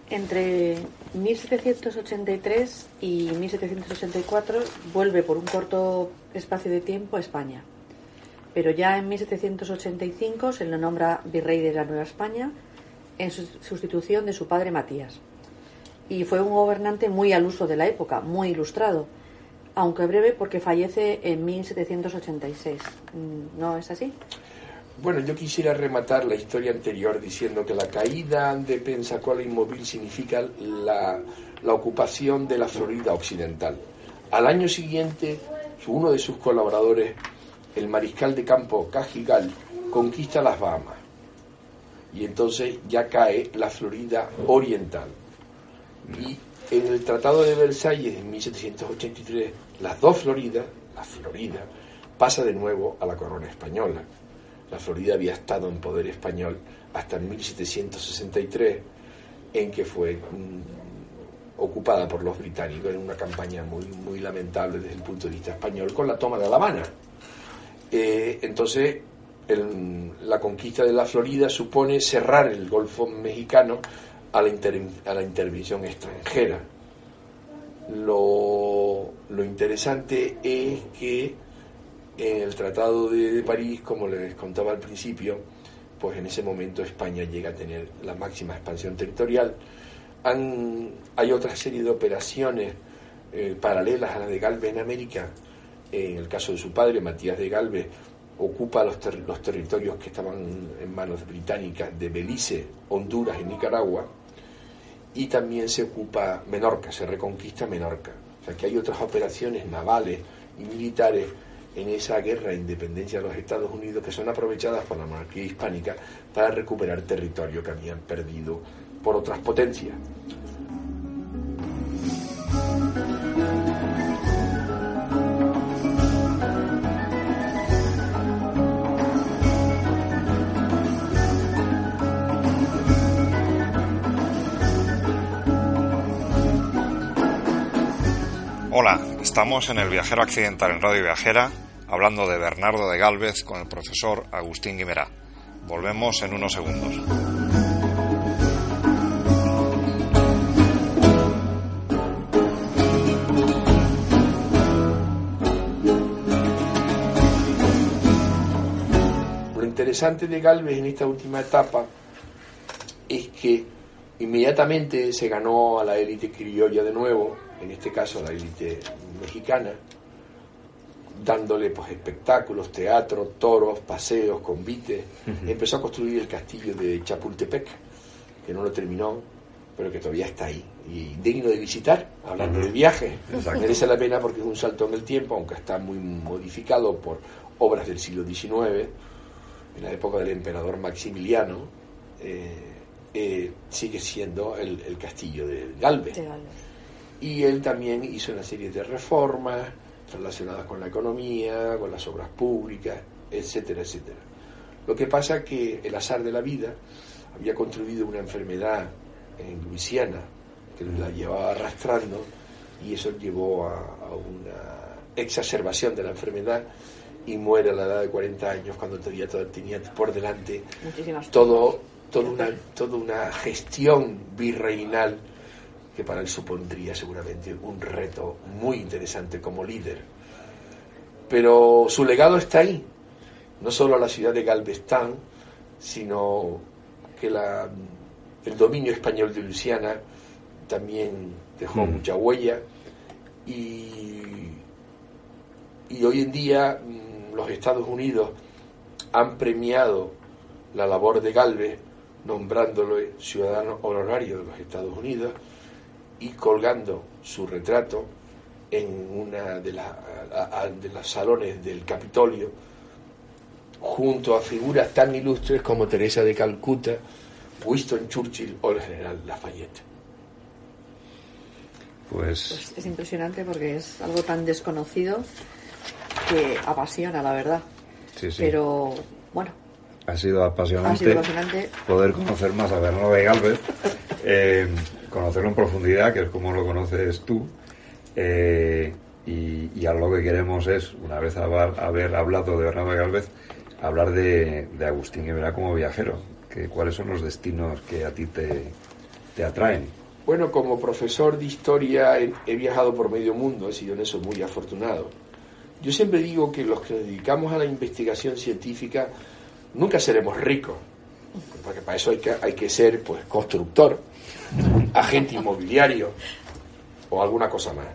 Entre 1783 y 1784 vuelve por un corto espacio de tiempo a España. Pero ya en 1785 se le nombra virrey de la Nueva España en sustitución de su padre Matías. Y fue un gobernante muy al uso de la época, muy ilustrado, aunque breve porque fallece en 1786. ¿No es así? Bueno, yo quisiera rematar la historia anterior diciendo que la caída de Pensacola Inmóvil significa la, ocupación de la Florida Occidental. Al año siguiente, uno de sus colaboradores, el mariscal de campo Cajigal, conquista las Bahamas y entonces ya cae la Florida Oriental. Y en el Tratado de Versalles en 1783, las dos Floridas, la Florida, pasa de nuevo a la corona española. La Florida había estado en poder español hasta 1763, en que fue mm, ocupada por los británicos en una campaña muy, lamentable desde el punto de vista español con la toma de La Habana. Eh, entonces, la conquista de la Florida supone cerrar el Golfo mexicano a la, intervención extranjera. Lo, interesante es que el Tratado de, París, como les contaba al principio, pues en ese momento España llega a tener la máxima expansión territorial. Hay otra serie de operaciones eh, paralelas a las de Galvez en América. En el caso de su padre, Matías de Galvez, ocupa los, ter- los territorios que estaban en manos británicas de Belice, Honduras y Nicaragua, y también se ocupa Menorca, se reconquista Menorca. O sea que hay otras operaciones navales y militares en esa guerra de independencia de los Estados Unidos que son aprovechadas por la monarquía hispánica para recuperar territorio que habían perdido por otras potencias. Hola, estamos en el Viajero Accidental en Radio Viajera, hablando de Bernardo de Galvez con el profesor Agustín Guimerá. Volvemos en unos segundos. Lo interesante de Galvez en esta última etapa es que inmediatamente se ganó a la élite criolla de nuevo, en este caso la élite mexicana, dándole pues espectáculos, teatro, toros, paseos, convites. Empezó a construir el castillo de Chapultepec, que no lo terminó, pero que todavía está ahí. Y digno de visitar, hablando de viajes. Exacto. Merece la pena porque es un salto en el tiempo, aunque está muy modificado por obras del siglo XIX, en la época del emperador Maximiliano, eh, eh, sigue siendo el, el castillo de Galvez. De Galvez. Y él también hizo una serie de reformas relacionadas con la economía, con las obras públicas, etcétera, etcétera. Lo que pasa que el azar de la vida había construido una enfermedad en Luisiana que la llevaba arrastrando y eso llevó a, a una exacerbación de la enfermedad y muere a la edad de 40 años cuando todavía to- tenía por delante Muchísimas todo, una, toda una gestión virreinal que para él supondría seguramente un reto muy interesante como líder. Pero su legado está ahí, no solo la ciudad de Galvestán, sino que la, el dominio español de Luisiana también dejó Mm. mucha huella y, y hoy en día mm, los Estados Unidos han premiado la labor de Galvez nombrándolo ciudadano honorario de los Estados Unidos y colgando su retrato en una de, la- a- a- de los salones del Capitolio junto a figuras tan ilustres como Teresa de Calcuta, Winston Churchill o el general Lafayette. Pues Pues es impresionante porque es algo tan desconocido que apasiona, la verdad. sí, sí. Pero bueno, ha sido apasionante, ha sido apasionante. poder conocer más a Bernardo de Galvez, eh, [laughs] conocerlo en profundidad, que es como lo conoces tú. eh, y, y lo que queremos es, una vez haber, haber hablado de Bernardo Galvez, hablar de, de Agustín Guevara como viajero. Que, ¿Cuáles son los destinos que a ti te, te atraen? Bueno, como profesor de historia he, viajado por medio mundo, he sido en eso muy afortunado. Yo siempre digo que los que dedicamos a la investigación científica nunca seremos ricos, porque para eso hay que, hay que ser pues constructor, agente inmobiliario o alguna cosa más,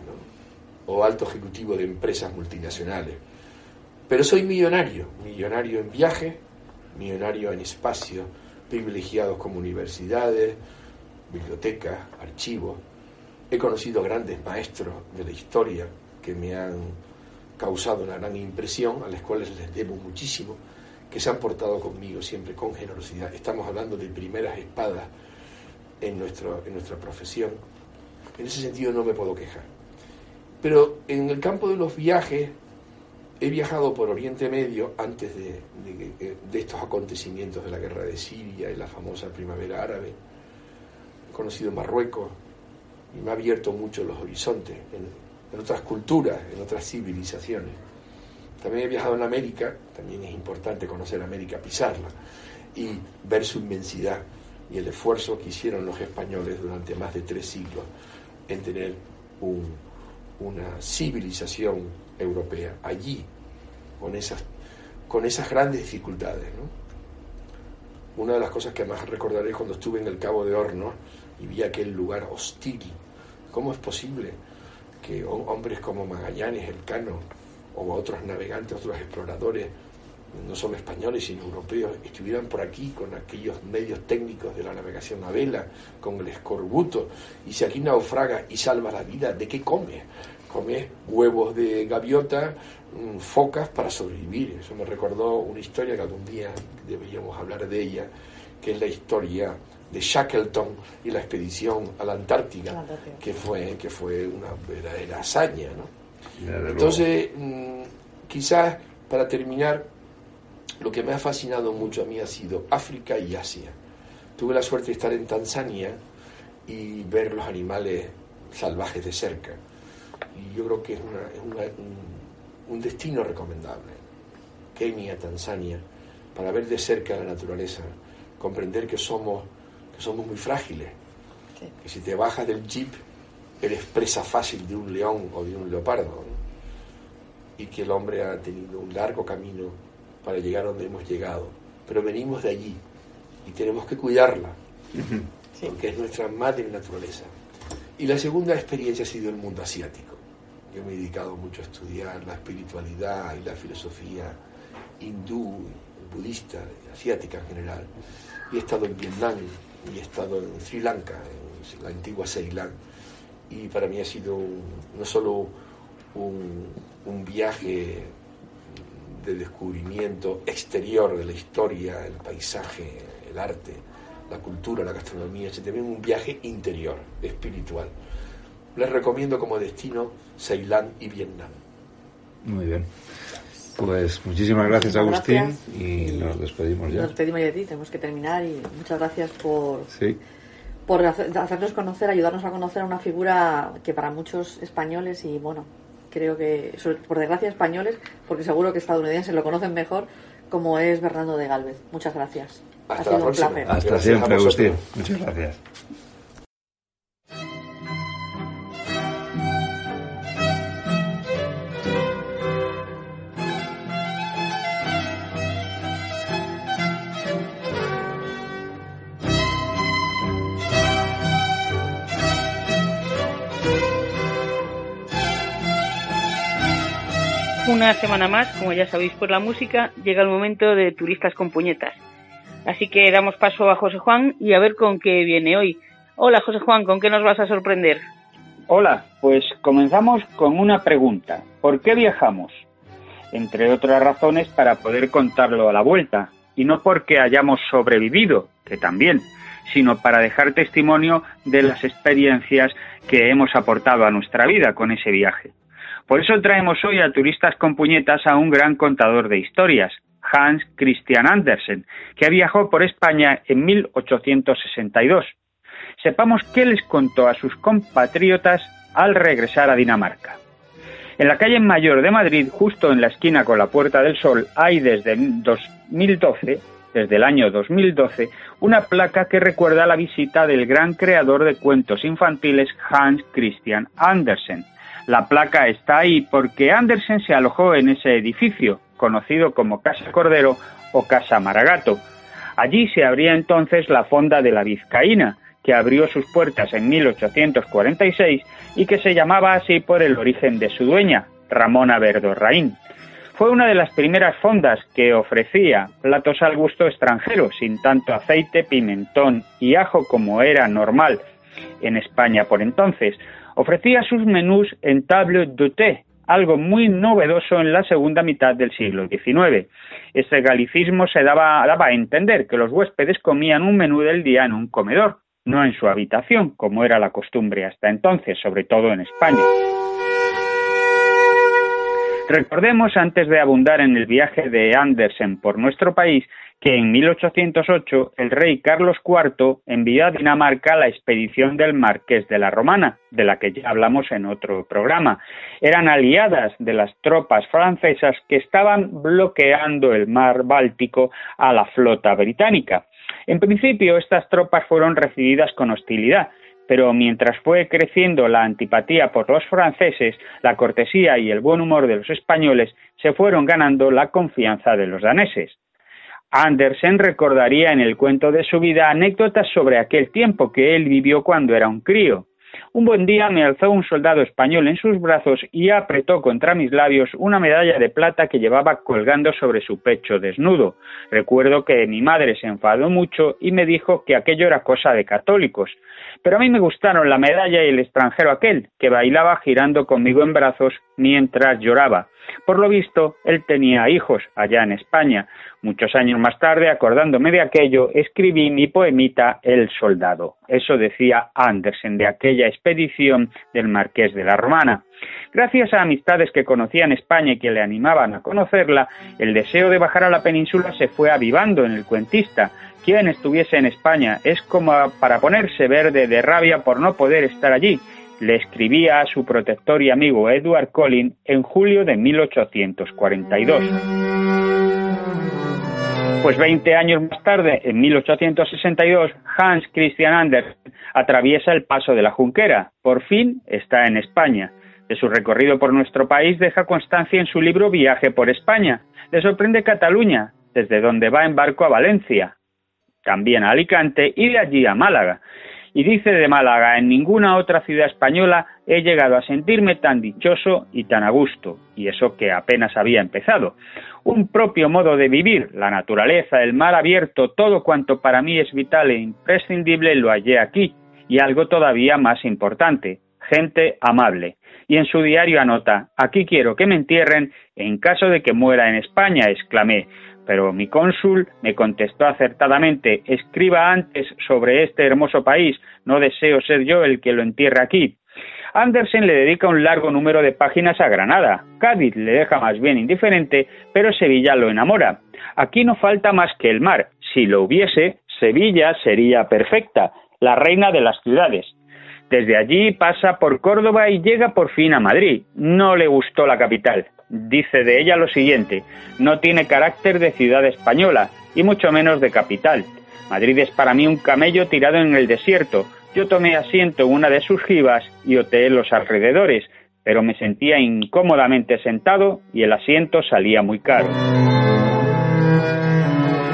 o alto ejecutivo de empresas multinacionales. Pero soy millonario, millonario en viajes, millonario en espacios privilegiados como universidades, bibliotecas, archivos. He conocido grandes maestros de la historia que me han causado una gran impresión, a las cuales les debo muchísimo, que se han portado conmigo siempre con generosidad. Estamos hablando de primeras espadas en, nuestro, en nuestra profesión. En ese sentido no me puedo quejar. Pero en el campo de los viajes, he viajado por Oriente Medio antes de, de- estos acontecimientos de la guerra de Siria y la famosa primavera árabe. He conocido Marruecos y me ha abierto mucho los horizontes en, en otras culturas, en otras civilizaciones. También he viajado en América, también es importante conocer América, pisarla y ver su inmensidad y el esfuerzo que hicieron los españoles durante más de tres siglos en tener un- una civilización europea allí, con esas, con esas grandes dificultades. Una de las cosas que más recordaré es cuando estuve en el Cabo de Hornos y vi aquel lugar hostil. ¿Cómo es posible que hombres como Magallanes, Elcano o otros navegantes, otros exploradores, no solo españoles sino europeos, estuvieran por aquí con aquellos medios técnicos de la navegación a vela, con el escorbuto, y si aquí naufraga y salva la vida, ¿de qué come? Come huevos de gaviota, mm, focas para sobrevivir. Eso me recordó una historia que algún día deberíamos hablar de ella, que es la historia de Shackleton y la expedición a la Antártica, que fue, que fue una verdadera hazaña. ¿no? Entonces, mm, quizás para terminar, lo que me ha fascinado mucho a mí ha sido África y Asia. Tuve la suerte de estar en Tanzania y ver los animales salvajes de cerca. Y yo creo que es, un, destino recomendable. Kenia, Tanzania, para ver de cerca la naturaleza, comprender que somos, que somos muy frágiles, que si te bajas del jeep eres presa fácil de un león o de un leopardo, y que el hombre ha tenido un largo camino para llegar a donde hemos llegado, pero venimos de allí y tenemos que cuidarla, porque es nuestra madre naturaleza. Y la segunda experiencia ha sido el mundo asiático. Yo me he dedicado mucho a estudiar la espiritualidad y la filosofía hindú, budista, asiática en general. Y he estado en Vietnam y he estado en Sri Lanka, en la antigua Ceilán. Y para mí ha sido no solo un, un viaje de descubrimiento exterior de la historia, el paisaje, el arte, la cultura, la gastronomía, es también un viaje interior, espiritual. Les recomiendo como destino Ceilán y Vietnam. Muy bien. Pues muchísimas gracias, Agustín, y, nos despedimos ya. Nos despedimos de ti, tenemos que terminar y muchas gracias por, por hacernos conocer, ayudarnos a conocer a una figura que para muchos españoles y bueno, creo que, por desgracia, españoles, porque seguro que estadounidenses lo conocen mejor, como es Bernardo de Galvez. Muchas gracias. Hasta ha sido un placer. Hasta siempre, Agustín. Muchas gracias. Una semana más, como ya sabéis por la música, llega el momento de turistas con puñetas. Así que damos paso a José Juan y a ver con qué viene hoy. Hola José Juan, ¿con qué nos vas a sorprender? Hola, pues comenzamos con una pregunta. ¿Por qué viajamos? Entre otras razones para poder contarlo a la vuelta, y no porque hayamos sobrevivido, que también, sino para dejar testimonio de las experiencias que hemos aportado a nuestra vida con ese viaje. Por eso traemos hoy a Turistas con Puñetas a un gran contador de historias, Hans Christian Andersen, que viajó por España en 1862. Sepamos qué les contó a sus compatriotas al regresar a Dinamarca. En la calle Mayor de Madrid, justo en la esquina con la Puerta del Sol, hay desde 2012, desde el año 2012, una placa que recuerda la visita del gran creador de cuentos infantiles Hans Christian Andersen, la placa está ahí porque Andersen se alojó en ese edificio, conocido como Casa Cordero o Casa Maragato. Allí se abría entonces la fonda de la Vizcaína, que abrió sus puertas en 1846 y que se llamaba así por el origen de su dueña, Ramona Verdorraín. Fue una de las primeras fondas que ofrecía platos al gusto extranjero, sin tanto aceite, pimentón y ajo como era normal en España por entonces, ofrecía sus menús en table d'hôte, algo muy novedoso en la segunda mitad del siglo XIX. Este galicismo se daba, daba a entender que los huéspedes comían un menú del día en un comedor, no en su habitación, como era la costumbre hasta entonces, sobre todo en España. Recordemos, antes de abundar en el viaje de Andersen por nuestro país, que en 1808 el rey Carlos IV envió a Dinamarca la expedición del Marqués de la Romana, de la que ya hablamos en otro programa. Eran aliadas de las tropas francesas que estaban bloqueando el mar Báltico a la flota británica. En principio, estas tropas fueron recibidas con hostilidad, pero mientras fue creciendo la antipatía por los franceses, la cortesía y el buen humor de los españoles se fueron ganando la confianza de los daneses. Andersen recordaría en el cuento de su vida anécdotas sobre aquel tiempo que él vivió cuando era un crío. Un buen día me alzó un soldado español en sus brazos y apretó contra mis labios una medalla de plata que llevaba colgando sobre su pecho desnudo. Recuerdo que mi madre se enfadó mucho y me dijo que aquello era cosa de católicos. Pero a mí me gustaron la medalla y el extranjero aquel, que bailaba girando conmigo en brazos mientras lloraba. Por lo visto, él tenía hijos allá en España. Muchos años más tarde, acordándome de aquello, escribí mi poemita El soldado. Eso decía Andersen de aquella expedición del Marqués de la Romana. Gracias a amistades que conocían España y que le animaban a conocerla, el deseo de bajar a la península se fue avivando en el cuentista. Quien estuviese en España es como para ponerse verde de rabia por no poder estar allí, le escribía a su protector y amigo Edward Collin en julio de 1842. Pues 20 años más tarde, en 1862, Hans Christian Andersen atraviesa el paso de la Junquera. Por fin está en España. De su recorrido por nuestro país deja constancia en su libro Viaje por España. Le sorprende Cataluña, desde donde va en barco a Valencia, también a Alicante y de allí a Málaga. Y dice de Málaga, en ninguna otra ciudad española he llegado a sentirme tan dichoso y tan a gusto, y eso que apenas había empezado. Un propio modo de vivir, la naturaleza, el mar abierto, todo cuanto para mí es vital e imprescindible lo hallé aquí, y algo todavía más importante, gente amable. Y en su diario anota, aquí quiero que me entierren en caso de que muera en España, exclamé, pero mi cónsul me contestó acertadamente escriba antes sobre este hermoso país, no deseo ser yo el que lo entierre aquí. Andersen le dedica un largo número de páginas a Granada. Cádiz le deja más bien indiferente, pero Sevilla lo enamora. Aquí no falta más que el mar. Si lo hubiese, Sevilla sería perfecta, la reina de las ciudades. Desde allí pasa por Córdoba y llega por fin a Madrid. No le gustó la capital. Dice de ella lo siguiente, no tiene carácter de ciudad española, y mucho menos de capital. Madrid es para mí un camello tirado en el desierto. Yo tomé asiento en una de sus jibas y oteé los alrededores, pero me sentía incómodamente sentado y el asiento salía muy caro.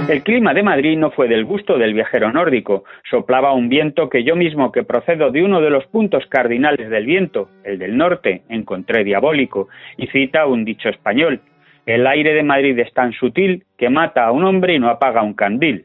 El clima de Madrid no fue del gusto del viajero nórdico. Soplaba un viento que yo mismo, que procedo de uno de los puntos cardinales del viento, el del norte, encontré diabólico, y cita un dicho español. El aire de Madrid es tan sutil que mata a un hombre y no apaga un candil.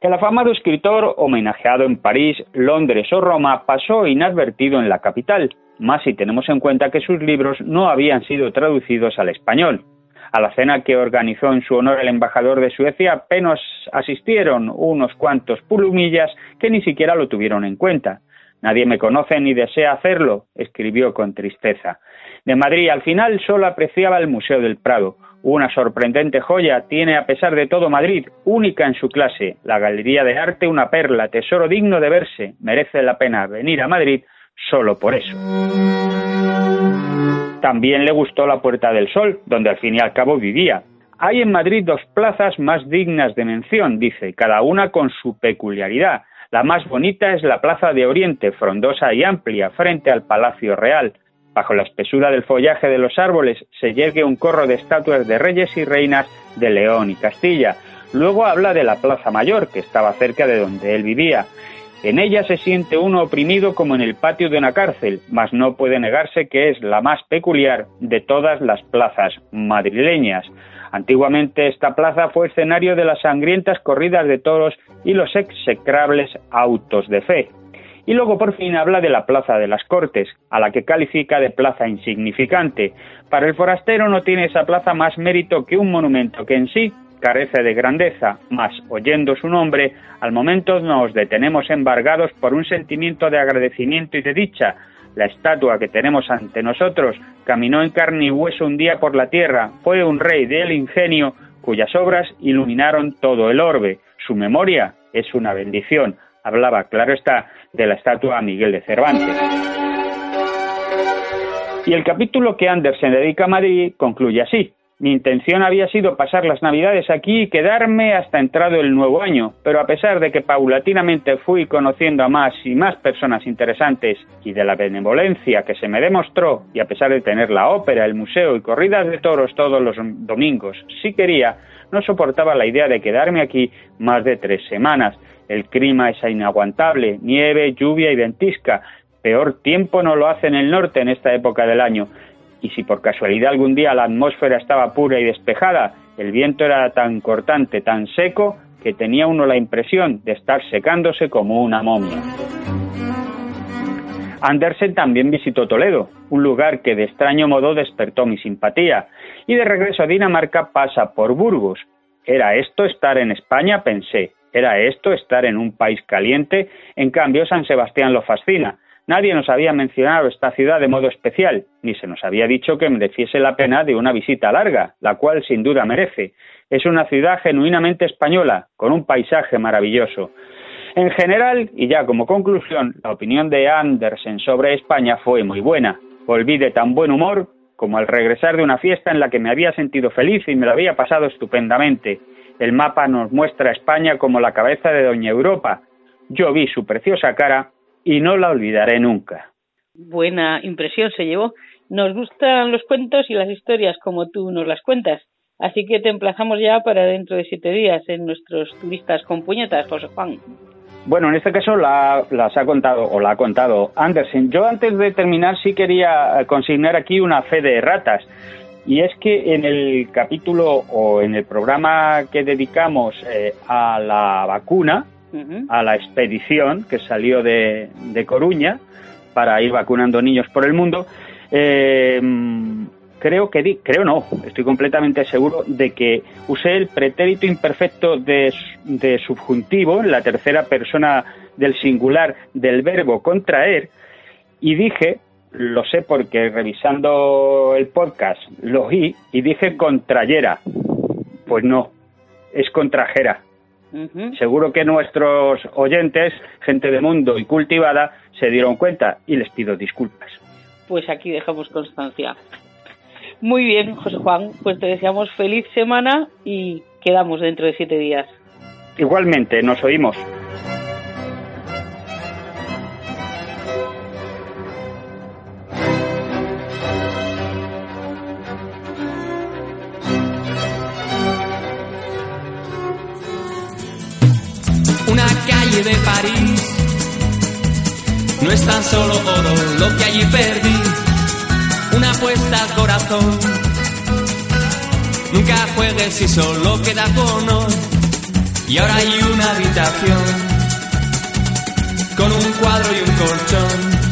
El afamado escritor, homenajeado en París, Londres o Roma, pasó inadvertido en la capital, más si tenemos en cuenta que sus libros no habían sido traducidos al español. A la cena que organizó en su honor el embajador de Suecia apenas asistieron unos cuantos pulumillas que ni siquiera lo tuvieron en cuenta. Nadie me conoce ni desea hacerlo, escribió con tristeza. De Madrid al final solo apreciaba el Museo del Prado. Una sorprendente joya tiene a pesar de todo Madrid, única en su clase. La Galería de Arte, una perla, tesoro digno de verse. Merece la pena venir a Madrid solo por eso. También le gustó la Puerta del Sol, donde al fin y al cabo vivía. Hay en Madrid dos plazas más dignas de mención, dice, cada una con su peculiaridad. La más bonita es la Plaza de Oriente, frondosa y amplia, frente al Palacio Real. Bajo la espesura del follaje de los árboles se yergue un corro de estatuas de reyes y reinas de León y Castilla. Luego habla de la Plaza Mayor, que estaba cerca de donde él vivía. En ella se siente uno oprimido como en el patio de una cárcel, mas no puede negarse que es la más peculiar de todas las plazas madrileñas. Antiguamente esta plaza fue escenario de las sangrientas corridas de toros y los execrables autos de fe. Y luego por fin habla de la Plaza de las Cortes, a la que califica de plaza insignificante. Para el forastero no tiene esa plaza más mérito que un monumento que en sí carece de grandeza, mas oyendo su nombre, al momento nos detenemos embargados por un sentimiento de agradecimiento y de dicha. La estatua que tenemos ante nosotros caminó en carne y hueso un día por la tierra, fue un rey del ingenio cuyas obras iluminaron todo el orbe. Su memoria es una bendición. Hablaba, claro está, de la estatua Miguel de Cervantes. Y el capítulo que Andersen dedica a Madrid concluye así. Mi intención había sido pasar las Navidades aquí y quedarme hasta entrado el nuevo año, pero a pesar de que paulatinamente fui conociendo a más y más personas interesantes y de la benevolencia que se me demostró, y a pesar de tener la ópera, el museo y corridas de toros todos los domingos, si quería, no soportaba la idea de quedarme aquí más de tres semanas. El clima es inaguantable, nieve, lluvia y ventisca, peor tiempo no lo hace en el norte en esta época del año. Y si por casualidad algún día la atmósfera estaba pura y despejada, el viento era tan cortante, tan seco, que tenía uno la impresión de estar secándose como una momia. Andersen también visitó Toledo, un lugar que de extraño modo despertó mi simpatía, y de regreso a Dinamarca pasa por Burgos. ¿Era esto estar en España? pensé. ¿Era esto estar en un país caliente? En cambio, San Sebastián lo fascina. Nadie nos había mencionado esta ciudad de modo especial, ni se nos había dicho que mereciese la pena de una visita larga, la cual sin duda merece. Es una ciudad genuinamente española, con un paisaje maravilloso. En general, y ya como conclusión, la opinión de Andersen sobre España fue muy buena. Volví de tan buen humor como al regresar de una fiesta en la que me había sentido feliz y me lo había pasado estupendamente. El mapa nos muestra a España como la cabeza de Doña Europa. Yo vi su preciosa cara y no la olvidaré nunca. Buena impresión se llevó. Nos gustan los cuentos y las historias como tú nos las cuentas. Así que te emplazamos ya para dentro de siete días en nuestros turistas con puñetas, José Juan. Bueno, en este caso las ha contado o la ha contado Andersen. Yo antes de terminar sí quería consignar aquí una fe de ratas. Y es que en el capítulo o en el programa que dedicamos eh, a la vacuna, a la expedición que salió de, Coruña para ir vacunando niños por el mundo, eh, creo que di, creo no, estoy completamente seguro de que usé el pretérito imperfecto de, de subjuntivo en la tercera persona del singular del verbo contraer y dije, lo sé porque revisando el podcast lo oí y dije contrayera. Pues no, es contrajera. Seguro que nuestros oyentes, gente de mundo y cultivada, se dieron cuenta y les pido disculpas. Pues aquí dejamos constancia. Muy bien, José Juan, pues te deseamos feliz semana y quedamos dentro de siete días. Igualmente, nos oímos. De París no es tan solo oro lo que allí perdí una apuesta al corazón. Nunca juegues si solo queda con Y ahora hay una habitación con un cuadro y un colchón.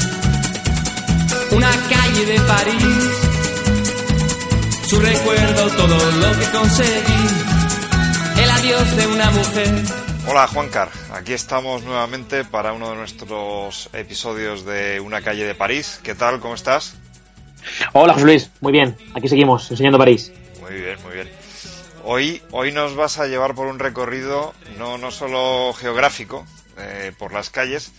Una calle de París, su recuerdo, todo lo que conseguí. El adiós de una mujer. Hola Juancar, aquí estamos nuevamente para uno de nuestros episodios de Una calle de París. ¿Qué tal? ¿Cómo estás? Hola José Luis, muy bien, aquí seguimos enseñando París. Muy bien, muy bien. Hoy, hoy nos vas a llevar por un recorrido no, no solo geográfico eh, por las calles,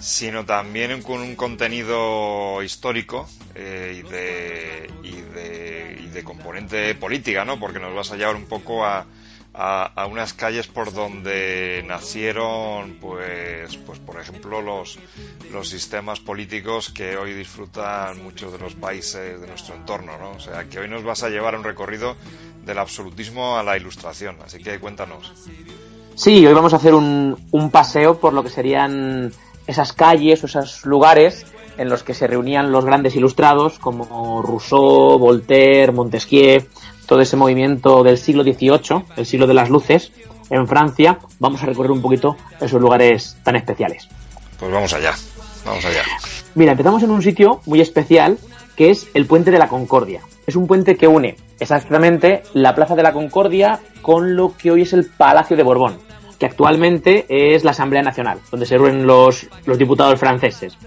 sino también con un contenido histórico eh, y, de, y, de, y de componente política, ¿no? Porque nos vas a llevar un poco a, a, unas calles por donde nacieron, pues, pues por ejemplo, los, los sistemas políticos que hoy disfrutan muchos de los países de nuestro entorno, ¿no? O sea, que hoy nos vas a llevar un recorrido del absolutismo a la ilustración, así que cuéntanos. Sí, hoy vamos a hacer un, un paseo por lo que serían esas calles o esos lugares en los que se reunían los grandes ilustrados como Rousseau, Voltaire, Montesquieu, todo ese movimiento del siglo XVIII, el siglo de las luces, en Francia, vamos a recorrer un poquito esos lugares tan especiales. Pues vamos allá, vamos allá. Mira, empezamos en un sitio muy especial que es el Puente de la Concordia. Es un puente que une exactamente la Plaza de la Concordia con lo que hoy es el Palacio de Borbón, que actualmente es la Asamblea Nacional, donde se reúnen los, los diputados franceses.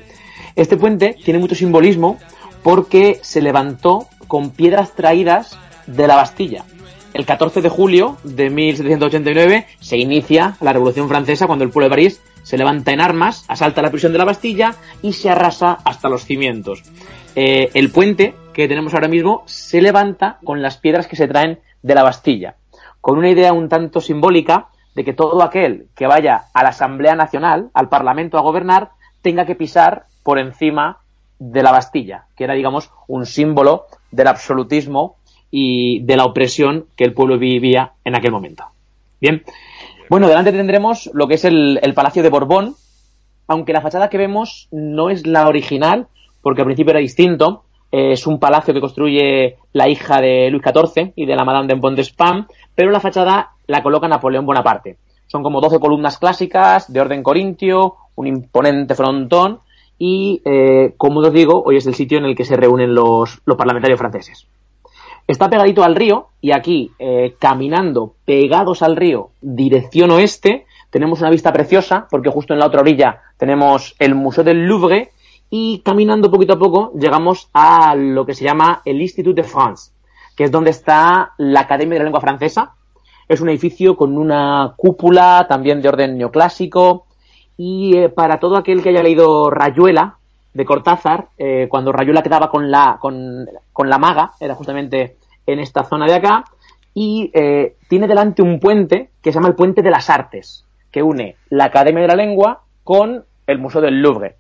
Este puente tiene mucho simbolismo porque se levantó con piedras traídas de la Bastilla. El 14 de julio de 1789 se inicia la Revolución Francesa cuando el pueblo de París se levanta en armas, asalta la prisión de la Bastilla y se arrasa hasta los cimientos. Eh, el puente que tenemos ahora mismo se levanta con las piedras que se traen de la Bastilla, con una idea un tanto simbólica de que todo aquel que vaya a la Asamblea Nacional, al Parlamento a gobernar, tenga que pisar por encima de la Bastilla, que era, digamos, un símbolo del absolutismo y de la opresión que el pueblo vivía en aquel momento. Bien, bueno, delante tendremos lo que es el, Palacio de Borbón, aunque la fachada que vemos no es la original, porque al principio era distinto. Es un palacio que construye la hija de Luis XIV y de la Madame de Montespan, pero la fachada la coloca Napoleón Bonaparte. Son como 12 columnas clásicas de orden corintio, un imponente frontón y, eh, como os digo, hoy es el sitio en el que se reúnen los parlamentarios franceses. Está pegadito al río y aquí, eh, caminando pegados al río, dirección oeste, tenemos una vista preciosa porque justo en la otra orilla tenemos el Museo del Louvre y caminando poquito a poco llegamos a lo que se llama el Institut de France, que es donde está la Academia de la Lengua Francesa. Es un edificio con una cúpula también de orden neoclásico y eh, para todo aquel que haya leído Rayuela de Cortázar, eh, cuando Rayuela quedaba con la, con, con, la maga, era justamente en esta zona de acá, y eh, tiene delante un puente que se llama el Puente de las Artes, que une la Academia de la Lengua con el Museo del Louvre.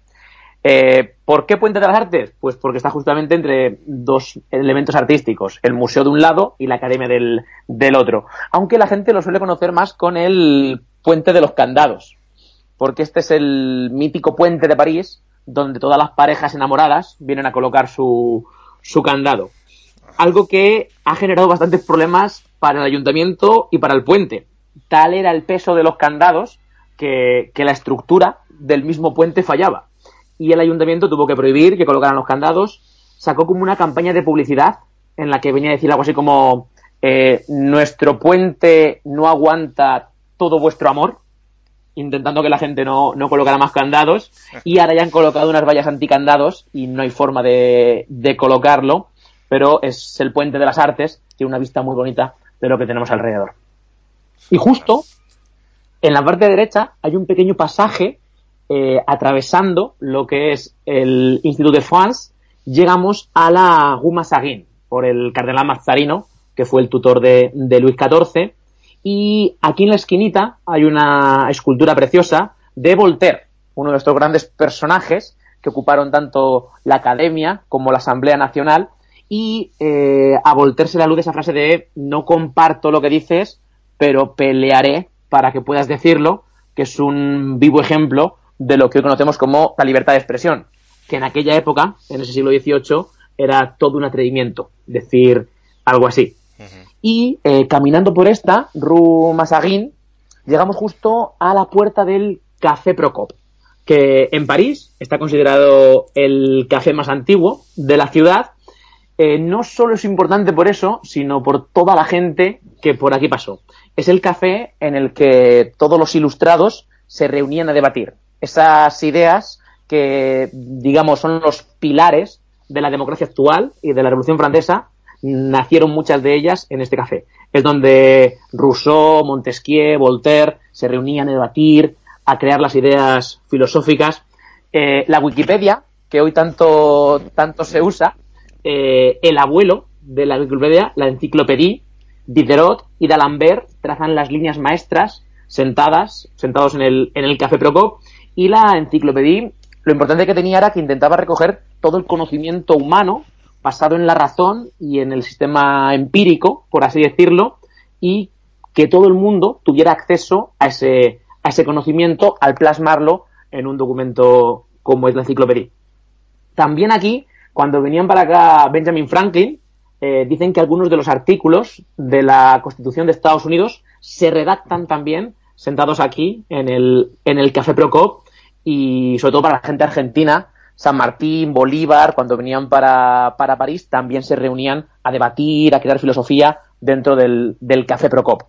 Eh, ¿Por qué Puente de las Artes? Pues porque está justamente entre dos elementos artísticos, el museo de un lado y la academia del, del otro. Aunque la gente lo suele conocer más con el Puente de los Candados, porque este es el mítico puente de París donde todas las parejas enamoradas vienen a colocar su, su candado. Algo que ha generado bastantes problemas para el ayuntamiento y para el puente. Tal era el peso de los candados que, que la estructura del mismo puente fallaba. Y el ayuntamiento tuvo que prohibir que colocaran los candados. Sacó como una campaña de publicidad en la que venía a decir algo así como eh, nuestro puente no aguanta todo vuestro amor intentando que la gente no, no colocara más candados y ahora ya han colocado unas vallas anticandados y no hay forma de, de colocarlo, pero es el puente de las artes, tiene una vista muy bonita de lo que tenemos alrededor. Y justo en la parte derecha hay un pequeño pasaje eh, atravesando lo que es el Institut de France, llegamos a la Guma Saguin, por el cardenal Mazzarino, que fue el tutor de, de Luis XIV, y aquí en la esquinita hay una escultura preciosa de Voltaire, uno de estos grandes personajes que ocuparon tanto la Academia como la Asamblea Nacional. Y eh, a Voltaire se le alude esa frase de no comparto lo que dices, pero pelearé para que puedas decirlo, que es un vivo ejemplo de lo que hoy conocemos como la libertad de expresión, que en aquella época, en ese siglo XVIII, era todo un atrevimiento decir algo así. Y eh, caminando por esta, Rue Massaguin, llegamos justo a la puerta del Café Procop, que en París está considerado el café más antiguo de la ciudad. Eh, no solo es importante por eso, sino por toda la gente que por aquí pasó. Es el café en el que todos los ilustrados se reunían a debatir. Esas ideas que, digamos, son los pilares de la democracia actual y de la Revolución Francesa nacieron muchas de ellas en este café. Es donde Rousseau, Montesquieu, Voltaire se reunían a debatir, a crear las ideas filosóficas. Eh, la Wikipedia, que hoy tanto, tanto se usa, eh, el abuelo de la Wikipedia, la enciclopedia, Diderot y D'Alembert trazan las líneas maestras sentadas, sentados en el, en el Café Procop, y la enciclopedia, lo importante que tenía era que intentaba recoger todo el conocimiento humano basado en la razón y en el sistema empírico, por así decirlo, y que todo el mundo tuviera acceso a ese, a ese conocimiento al plasmarlo en un documento como es la enciclopedia. También aquí, cuando venían para acá Benjamin Franklin, eh, dicen que algunos de los artículos de la Constitución de Estados Unidos se redactan también sentados aquí en el, en el Café Procop y sobre todo para la gente argentina San Martín, Bolívar, cuando venían para, para París, también se reunían a debatir, a crear filosofía dentro del, del Café Procop.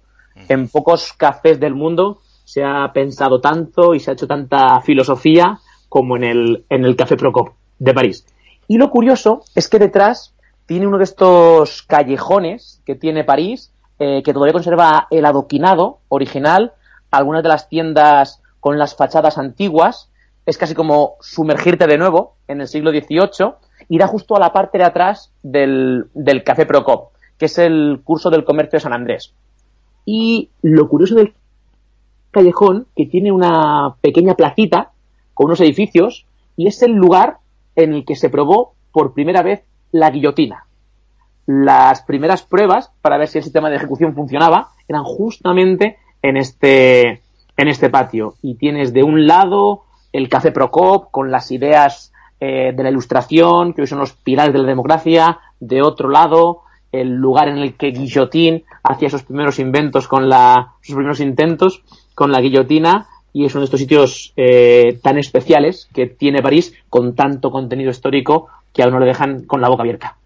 En pocos cafés del mundo se ha pensado tanto y se ha hecho tanta filosofía como en el, en el Café Procop de París. Y lo curioso es que detrás tiene uno de estos callejones que tiene París, eh, que todavía conserva el adoquinado original, algunas de las tiendas con las fachadas antiguas, es casi como sumergirte de nuevo en el siglo XVIII, irá justo a la parte de atrás del, Café Procop, que es el curso del comercio de San Andrés. Y lo curioso del callejón, que tiene una pequeña placita con unos edificios, y es el lugar en el que se probó por primera vez la guillotina. Las primeras pruebas para ver si el sistema de ejecución funcionaba eran justamente en este, en este patio. Y tienes de un lado el Café Procop, con las ideas eh, de la Ilustración, que hoy son los pilares de la democracia. De otro lado, el lugar en el que Guillotín hacía sus primeros inventos con la, sus primeros intentos con la guillotina y es uno de estos sitios eh, tan especiales que tiene París con tanto contenido histórico que a uno le dejan con la boca abierta.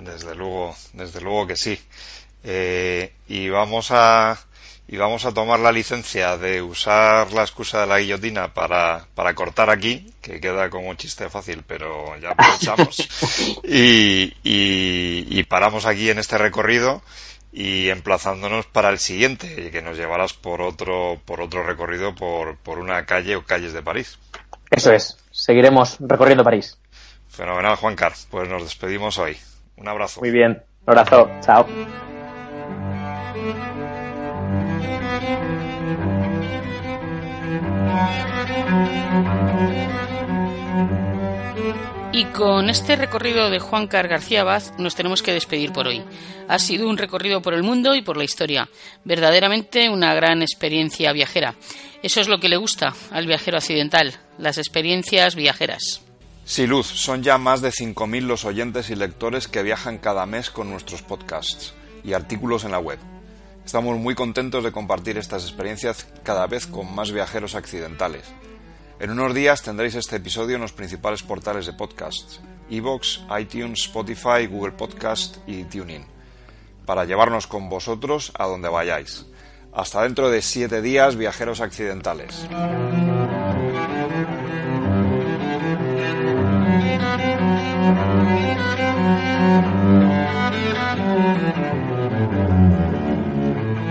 Desde luego, desde luego que sí. Eh, y vamos a y vamos a tomar la licencia de usar la excusa de la guillotina para, para cortar aquí, que queda como chiste fácil, pero ya aprovechamos. [laughs] y, y, y paramos aquí en este recorrido y emplazándonos para el siguiente, que nos llevarás por otro, por otro recorrido por, por una calle o calles de París. Eso es, seguiremos recorriendo París. Fenomenal, Juan Carlos. Pues nos despedimos hoy. Un abrazo. Muy bien, un abrazo, chao. Y con este recorrido de Juan Car García Vaz nos tenemos que despedir por hoy. Ha sido un recorrido por el mundo y por la historia. Verdaderamente una gran experiencia viajera. Eso es lo que le gusta al viajero accidental, las experiencias viajeras. Sí, Luz, son ya más de 5.000 los oyentes y lectores que viajan cada mes con nuestros podcasts y artículos en la web. Estamos muy contentos de compartir estas experiencias cada vez con más viajeros accidentales. En unos días tendréis este episodio en los principales portales de podcasts, Evox, iTunes, Spotify, Google Podcast y TuneIn, para llevarnos con vosotros a donde vayáis. Hasta dentro de siete días, viajeros accidentales.